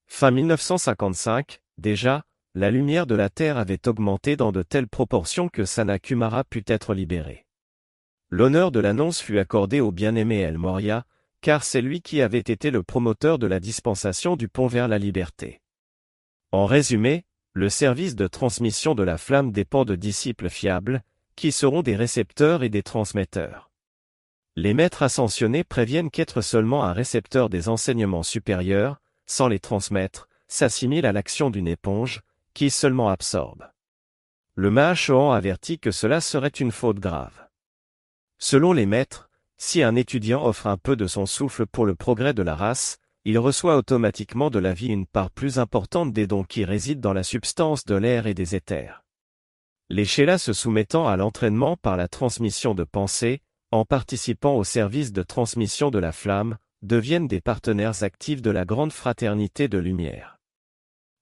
Fin 1955, déjà, la lumière de la Terre avait augmenté dans de telles proportions que Sanakumara put être libéré. L'honneur de l'annonce fut accordé au bien-aimé El Moria, car c'est lui qui avait été le promoteur de la dispensation du pont vers la liberté. En résumé, le service de transmission de la flamme dépend de disciples fiables, qui seront des récepteurs et des transmetteurs. Les maîtres ascensionnés préviennent qu'être seulement un récepteur des enseignements supérieurs, sans les transmettre, s'assimile à l'action d'une éponge, qui seulement absorbe. Le Mahachohan avertit que cela serait une faute grave. Selon les maîtres, si un étudiant offre un peu de son souffle pour le progrès de la race, il reçoit automatiquement de la vie une part plus importante des dons qui résident dans la substance de l'air et des éthers. Les Shélas se soumettant à l'entraînement par la transmission de pensée, en participant au service de transmission de la flamme, deviennent des partenaires actifs de la grande fraternité de lumière.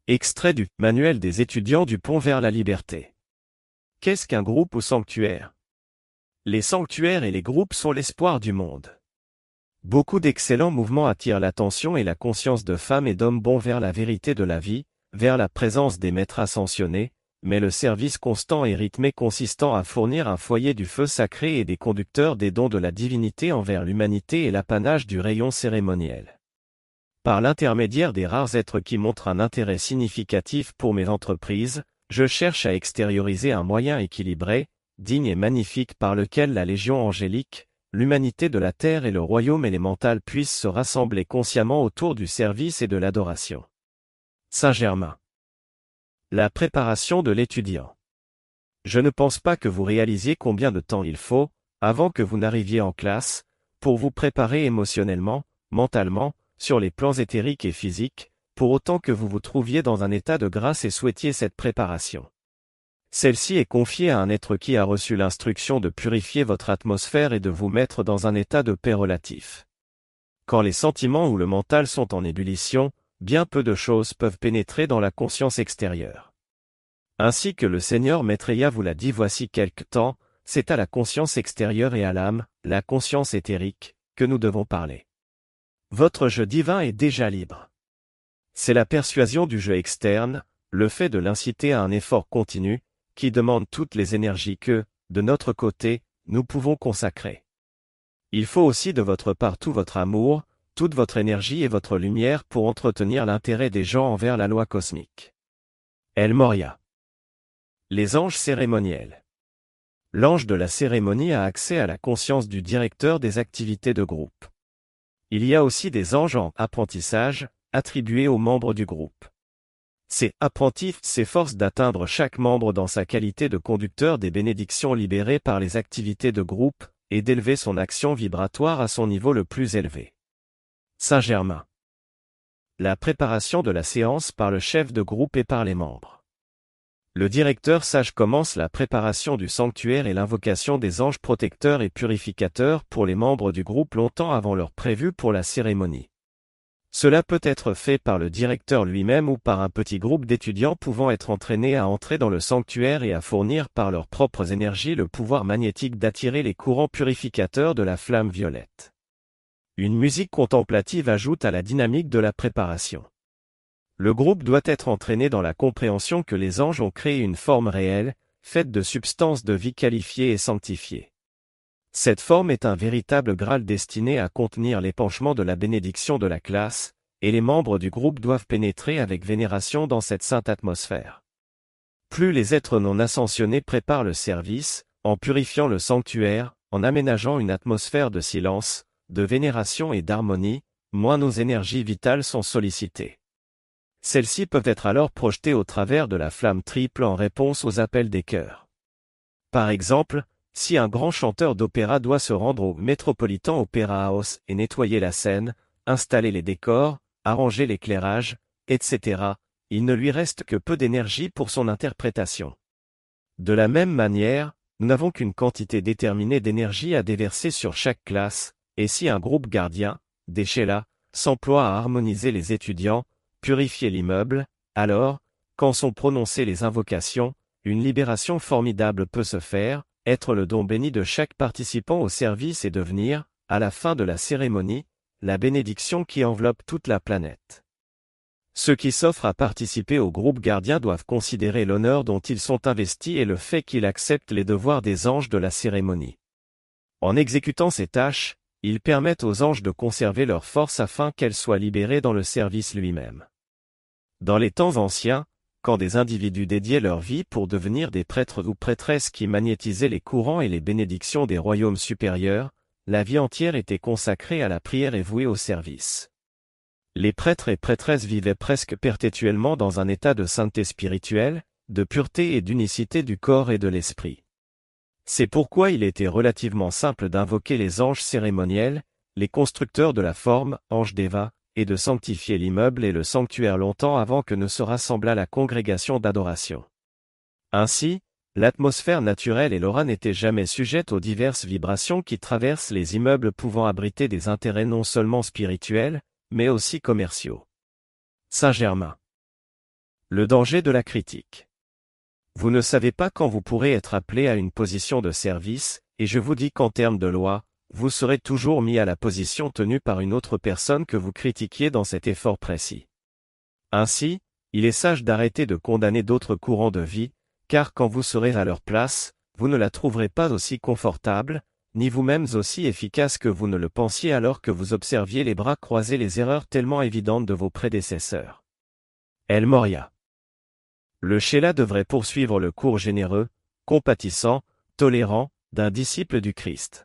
Extrait du Manuel des étudiants du pont vers la liberté. Qu'est-ce qu'un groupe ou sanctuaire? Les sanctuaires et les groupes sont l'espoir du monde. Beaucoup d'excellents mouvements attirent l'attention et la conscience de femmes et d'hommes bons vers la vérité de la vie, vers la présence des maîtres ascensionnés, mais le service constant et rythmé consistant à fournir un foyer du feu sacré et des conducteurs des dons de la divinité envers l'humanité est l'apanage du rayon cérémoniel. Par l'intermédiaire des rares êtres qui montrent un intérêt significatif pour mes entreprises, je cherche à extérioriser un moyen équilibré, digne et magnifique par lequel la Légion angélique, l'humanité de la terre et le royaume élémental puissent se rassembler consciemment autour du service et de l'adoration. Saint-Germain la préparation de l'étudiant. Je ne pense pas que vous réalisiez combien de temps il faut, avant que vous n'arriviez en classe, pour vous préparer émotionnellement, mentalement, sur les plans éthériques et physiques, pour autant que vous vous trouviez dans un état de grâce et souhaitiez cette préparation. Celle-ci est confiée à un être qui a reçu l'instruction de purifier votre atmosphère et de vous mettre dans un état de paix relatif. Quand les sentiments ou le mental sont en ébullition, bien peu de choses peuvent pénétrer dans la conscience extérieure. Ainsi que le Seigneur Maitreya vous l'a dit voici quelque temps, c'est à la conscience extérieure et à l'âme, la conscience éthérique, que nous devons parler. Votre jeu divin est déjà libre. C'est la persuasion du jeu externe, le fait de l'inciter à un effort continu, qui demande toutes les énergies que, de notre côté, nous pouvons consacrer. Il faut aussi de votre part tout votre amour, toute votre énergie et votre lumière pour entretenir l'intérêt des gens envers la loi cosmique. El Moria. Les anges cérémoniels. L'ange de la cérémonie a accès à la conscience du directeur des activités de groupe. Il y a aussi des anges en apprentissage, attribués aux membres du groupe. Ces apprentis s'efforcent d'atteindre chaque membre dans sa qualité de conducteur des bénédictions libérées par les activités de groupe, et d'élever son action vibratoire à son niveau le plus élevé. Saint-Germain. La préparation de la séance par le chef de groupe et par les membres. Le directeur sage commence la préparation du sanctuaire et l'invocation des anges protecteurs et purificateurs pour les membres du groupe longtemps avant l'heure prévue pour la cérémonie. Cela peut être fait par le directeur lui-même ou par un petit groupe d'étudiants pouvant être entraînés à entrer dans le sanctuaire et à fournir par leurs propres énergies le pouvoir magnétique d'attirer les courants purificateurs de la flamme violette. Une musique contemplative ajoute à la dynamique de la préparation. Le groupe doit être entraîné dans la compréhension que les anges ont créé une forme réelle, faite de substances de vie qualifiées et sanctifiées. Cette forme est un véritable Graal destiné à contenir l'épanchement de la bénédiction de la classe, et les membres du groupe doivent pénétrer avec vénération dans cette sainte atmosphère. Plus les êtres non ascensionnés préparent le service, en purifiant le sanctuaire, en aménageant une atmosphère de silence, de vénération et d'harmonie, moins nos énergies vitales sont sollicitées. Celles-ci peuvent être alors projetées au travers de la flamme triple en réponse aux appels des cœurs. Par exemple, si un grand chanteur d'opéra doit se rendre au Metropolitan Opera House et nettoyer la scène, installer les décors, arranger l'éclairage, etc., il ne lui reste que peu d'énergie pour son interprétation. De la même manière, nous n'avons qu'une quantité déterminée d'énergie à déverser sur chaque classe, et si un groupe gardien, des là, s'emploie à harmoniser les étudiants, purifier l'immeuble, alors, quand sont prononcées les invocations, une libération formidable peut se faire, être le don béni de chaque participant au service et devenir, à la fin de la cérémonie, la bénédiction qui enveloppe toute la planète. Ceux qui s'offrent à participer au groupe gardien doivent considérer l'honneur dont ils sont investis et le fait qu'ils acceptent les devoirs des anges de la cérémonie. En exécutant ces tâches, ils permettent aux anges de conserver leur force afin qu'elles soient libérées dans le service lui-même. Dans les temps anciens, quand des individus dédiaient leur vie pour devenir des prêtres ou prêtresses qui magnétisaient les courants et les bénédictions des royaumes supérieurs, la vie entière était consacrée à la prière et vouée au service. Les prêtres et prêtresses vivaient presque perpétuellement dans un état de sainteté spirituelle, de pureté et d'unicité du corps et de l'esprit. C'est pourquoi il était relativement simple d'invoquer les anges cérémoniels, les constructeurs de la forme, anges d'Eva, et de sanctifier l'immeuble et le sanctuaire longtemps avant que ne se rassemblât la congrégation d'adoration. Ainsi, l'atmosphère naturelle et l'aura n'étaient jamais sujettes aux diverses vibrations qui traversent les immeubles pouvant abriter des intérêts non seulement spirituels, mais aussi commerciaux. Saint-Germain. Le danger de la critique. Vous ne savez pas quand vous pourrez être appelé à une position de service, et je vous dis qu'en termes de loi, vous serez toujours mis à la position tenue par une autre personne que vous critiquiez dans cet effort précis. Ainsi, il est sage d'arrêter de condamner d'autres courants de vie, car quand vous serez à leur place, vous ne la trouverez pas aussi confortable, ni vous-mêmes aussi efficace que vous ne le pensiez alors que vous observiez les bras croisés les erreurs tellement évidentes de vos prédécesseurs. El Moria. Le Sheila devrait poursuivre le cours généreux, compatissant, tolérant, d'un disciple du Christ.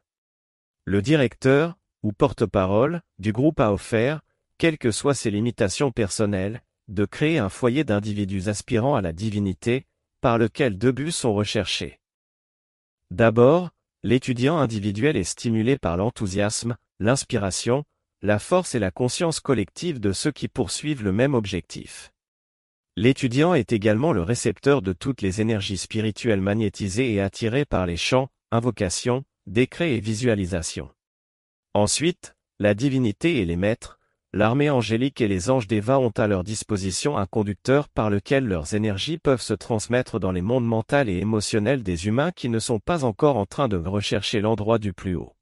Le directeur, ou porte-parole, du groupe a offert, quelles que soient ses limitations personnelles, de créer un foyer d'individus aspirant à la divinité, par lequel deux buts sont recherchés. D'abord, l'étudiant individuel est stimulé par l'enthousiasme, l'inspiration, la force et la conscience collective de ceux qui poursuivent le même objectif. L'étudiant est également le récepteur de toutes les énergies spirituelles magnétisées et attirées par les chants, invocations, décrets et visualisations. Ensuite, la divinité et les maîtres, l'armée angélique et les anges d'Eva ont à leur disposition un conducteur par lequel leurs énergies peuvent se transmettre dans les mondes mental et émotionnels des humains qui ne sont pas encore en train de rechercher l'endroit du plus haut.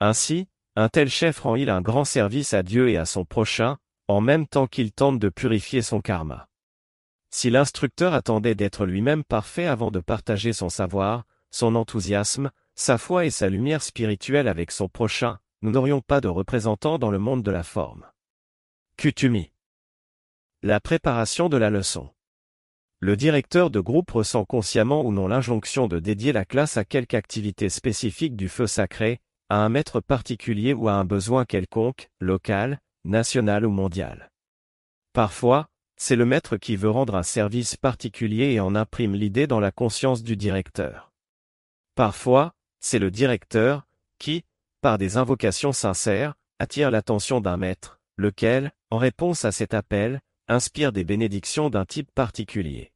Ainsi, un tel chef rend il un grand service à Dieu et à son prochain, en même temps qu'il tente de purifier son karma. Si l'instructeur attendait d'être lui-même parfait avant de partager son savoir, son enthousiasme, sa foi et sa lumière spirituelle avec son prochain, nous n'aurions pas de représentants dans le monde de la forme. Kutumi. La préparation de la leçon. Le directeur de groupe ressent consciemment ou non l'injonction de dédier la classe à quelque activité spécifique du feu sacré, à un maître particulier ou à un besoin quelconque, local, national ou mondial. Parfois, c'est le maître qui veut rendre un service particulier et en imprime l'idée dans la conscience du directeur. Parfois, c'est le directeur, qui, par des invocations sincères, attire l'attention d'un maître, lequel, en réponse à cet appel, inspire des bénédictions d'un type particulier.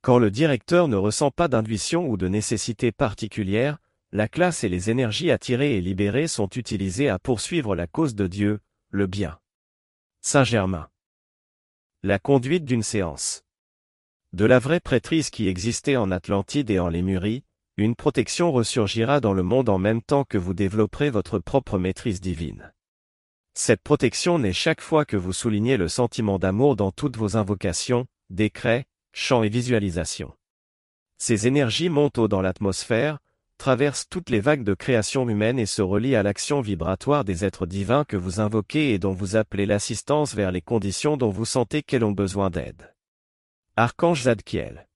Quand le directeur ne ressent pas d'intuition ou de nécessité particulière, la classe et les énergies attirées et libérées sont utilisées à poursuivre la cause de Dieu, le bien. Saint-Germain. La conduite d'une séance. De la vraie prêtrise qui existait en Atlantide et en Lémurie, une protection ressurgira dans le monde en même temps que vous développerez votre propre maîtrise divine. Cette protection naît chaque fois que vous soulignez le sentiment d'amour dans toutes vos invocations, décrets, chants et visualisations. Ces énergies montent haut dans l'atmosphère, traversent toutes les vagues de création humaine et se relient à l'action vibratoire des êtres divins que vous invoquez et dont vous appelez l'assistance vers les conditions dont vous sentez qu'elles ont besoin d'aide. Archange Zadkiel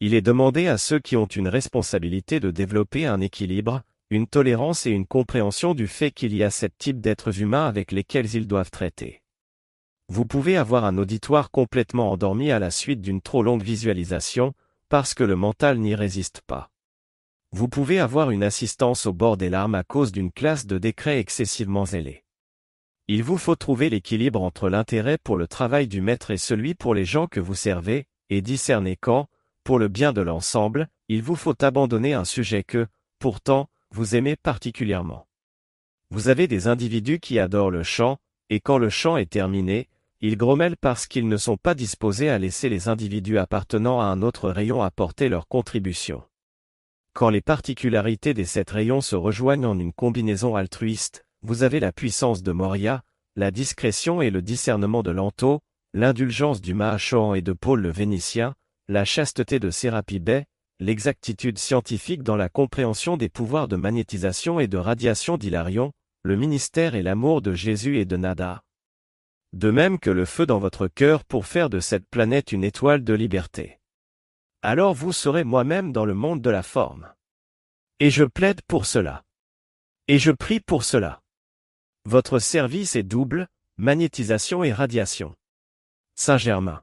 il est demandé à ceux qui ont une responsabilité de développer un équilibre, une tolérance et une compréhension du fait qu'il y a sept types d'êtres humains avec lesquels ils doivent traiter. Vous pouvez avoir un auditoire complètement endormi à la suite d'une trop longue visualisation, parce que le mental n'y résiste pas. Vous pouvez avoir une assistance au bord des larmes à cause d'une classe de décrets excessivement zélés. Il vous faut trouver l'équilibre entre l'intérêt pour le travail du maître et celui pour les gens que vous servez, et discerner quand, pour le bien de l'ensemble, il vous faut abandonner un sujet que, pourtant, vous aimez particulièrement. Vous avez des individus qui adorent le chant, et quand le chant est terminé, ils grommellent parce qu'ils ne sont pas disposés à laisser les individus appartenant à un autre rayon apporter leur contribution. Quand les particularités des sept rayons se rejoignent en une combinaison altruiste, vous avez la puissance de Moria, la discrétion et le discernement de Lanto, l'indulgence du Mahachohan et de Paul le Vénitien, la chasteté de Sérapi Bey, l'exactitude scientifique dans la compréhension des pouvoirs de magnétisation et de radiation d'Hilarion, le ministère et l'amour de Jésus et de Nada. De même que le feu dans votre cœur pour faire de cette planète une étoile de liberté. Alors vous serez moi-même dans le monde de la forme. Et je plaide pour cela. Et je prie pour cela. Votre service est double, magnétisation et radiation. Saint-Germain.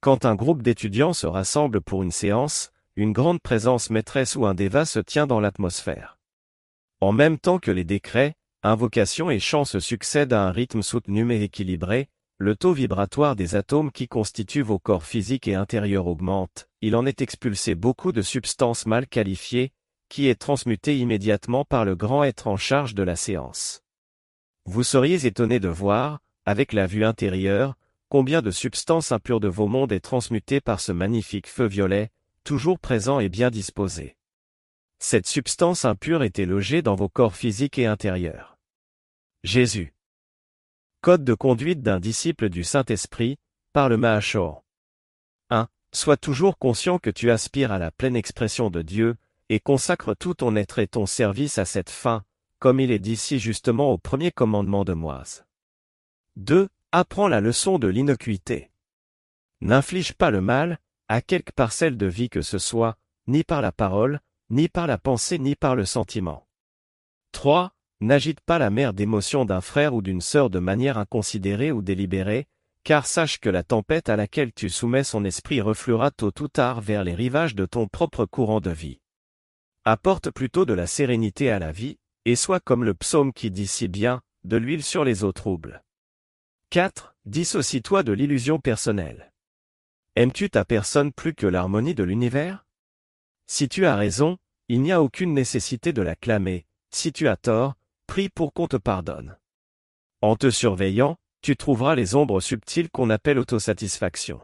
Quand un groupe d'étudiants se rassemble pour une séance, une grande présence maîtresse ou un déva se tient dans l'atmosphère. En même temps que les décrets, invocations et chants se succèdent à un rythme soutenu et équilibré, le taux vibratoire des atomes qui constituent vos corps physiques et intérieurs augmente, il en est expulsé beaucoup de substances mal qualifiées, qui est transmuté immédiatement par le grand être en charge de la séance. Vous seriez étonné de voir, avec la vue intérieure, combien de substances impures de vos mondes est transmutée par ce magnifique feu violet, toujours présent et bien disposé? Cette substance impure était logée dans vos corps physiques et intérieurs. Jésus. Code de conduite d'un disciple du Saint-Esprit, par le Mahachor. 1. Sois toujours conscient que tu aspires à la pleine expression de Dieu, et consacre tout ton être et ton service à cette fin, comme il est dit justement au premier commandement de Moise. 2. Apprends la leçon de l'innocuité. N'inflige pas le mal, à quelque parcelle de vie que ce soit, ni par la parole, ni par la pensée ni par le sentiment. 3. N'agite pas la mer d'émotion d'un frère ou d'une sœur de manière inconsidérée ou délibérée, car sache que la tempête à laquelle tu soumets son esprit refluera tôt ou tard vers les rivages de ton propre courant de vie. Apporte plutôt de la sérénité à la vie, et sois comme le psaume qui dit si bien, de l'huile sur les eaux troubles. 4. Dissocie-toi de l'illusion personnelle. Aimes-tu ta personne plus que l'harmonie de l'univers? Si tu as raison, il n'y a aucune nécessité de la clamer, si tu as tort, prie pour qu'on te pardonne. En te surveillant, tu trouveras les ombres subtiles qu'on appelle autosatisfaction.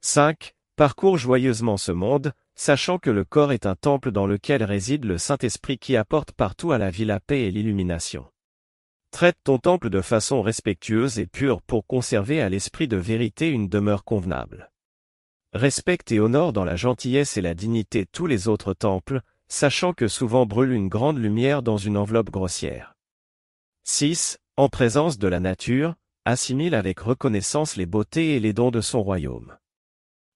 5. Parcours joyeusement ce monde, sachant que le corps est un temple dans lequel réside le Saint-Esprit qui apporte partout à la vie la paix et l'illumination. Traite ton temple de façon respectueuse et pure pour conserver à l'esprit de vérité une demeure convenable respecte et honore dans la gentillesse et la dignité tous les autres temples, sachant que souvent brûle une grande lumière dans une enveloppe grossière. 6. En présence de la nature, assimile avec reconnaissance les beautés et les dons de son royaume.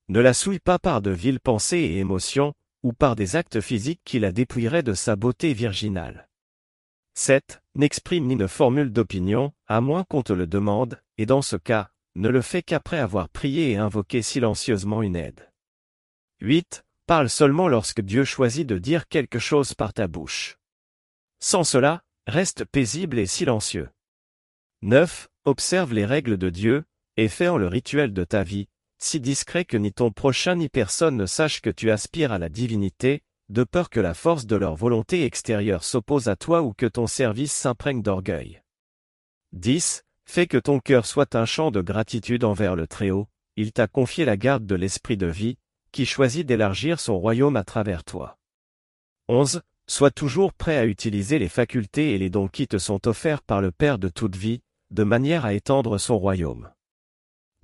Ne la souille pas par de viles pensées et émotions, ou par des actes physiques qui la dépouilleraient de sa beauté virginale. 7. N'exprime ni ne formule d'opinion, à moins qu'on te le demande, et dans ce cas, ne le fait qu'après avoir prié et invoqué silencieusement une aide. 8. Parle seulement lorsque Dieu choisit de dire quelque chose par ta bouche. Sans cela, reste paisible et silencieux. 9. Observe les règles de Dieu, et fais en le rituel de ta vie, si discret que ni ton prochain ni personne ne sache que tu aspires à la divinité, de peur que la force de leur volonté extérieure s'oppose à toi ou que ton service s'imprègne d'orgueil. 10. Fais que ton cœur soit un chant de gratitude envers le Très-Haut, il t'a confié la garde de l'esprit de vie, qui choisit d'élargir son royaume à travers toi. 11. Sois toujours prêt à utiliser les facultés et les dons qui te sont offerts par le Père de toute vie, de manière à étendre son royaume.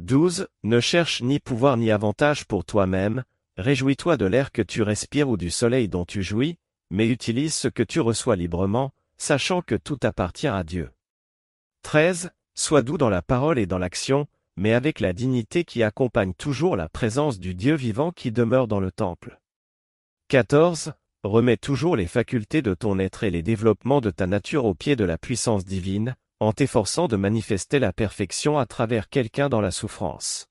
12. Ne cherche ni pouvoir ni avantage pour toi-même, réjouis-toi de l'air que tu respires ou du soleil dont tu jouis, mais utilise ce que tu reçois librement, sachant que tout appartient à Dieu. 13. Sois doux dans la parole et dans l'action, mais avec la dignité qui accompagne toujours la présence du Dieu vivant qui demeure dans le temple. 14. Remets toujours les facultés de ton être et les développements de ta nature au pied de la puissance divine, en t'efforçant de manifester la perfection à travers quelqu'un dans la souffrance.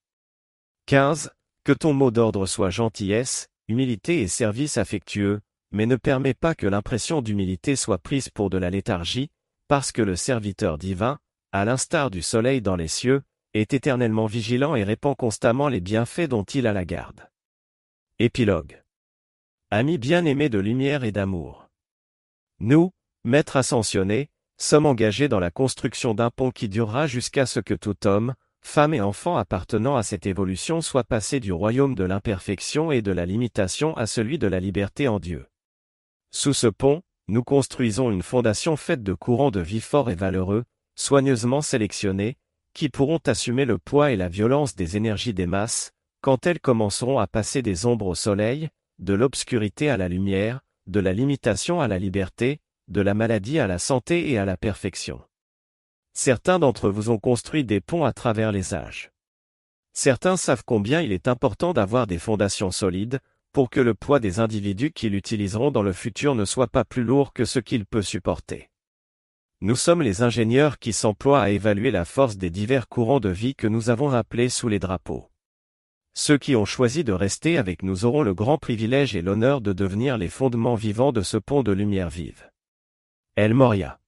15. Que ton mot d'ordre soit gentillesse, humilité et service affectueux, mais ne permets pas que l'impression d'humilité soit prise pour de la léthargie, parce que le serviteur divin, à l'instar du soleil dans les cieux, est éternellement vigilant et répand constamment les bienfaits dont il a la garde. Épilogue. Amis bien-aimés de lumière et d'amour. Nous, maîtres ascensionnés, sommes engagés dans la construction d'un pont qui durera jusqu'à ce que tout homme, femme et enfant appartenant à cette évolution soit passé du royaume de l'imperfection et de la limitation à celui de la liberté en Dieu. Sous ce pont, nous construisons une fondation faite de courants de vie forts et valeureux, soigneusement sélectionnés, qui pourront assumer le poids et la violence des énergies des masses, quand elles commenceront à passer des ombres au soleil, de l'obscurité à la lumière, de la limitation à la liberté, de la maladie à la santé et à la perfection. Certains d'entre vous ont construit des ponts à travers les âges. Certains savent combien il est important d'avoir des fondations solides, pour que le poids des individus qui l'utiliseront dans le futur ne soit pas plus lourd que ce qu'il peut supporter. Nous sommes les ingénieurs qui s'emploient à évaluer la force des divers courants de vie que nous avons appelés sous les drapeaux. Ceux qui ont choisi de rester avec nous auront le grand privilège et l'honneur de devenir les fondements vivants de ce pont de lumière vive. El Moria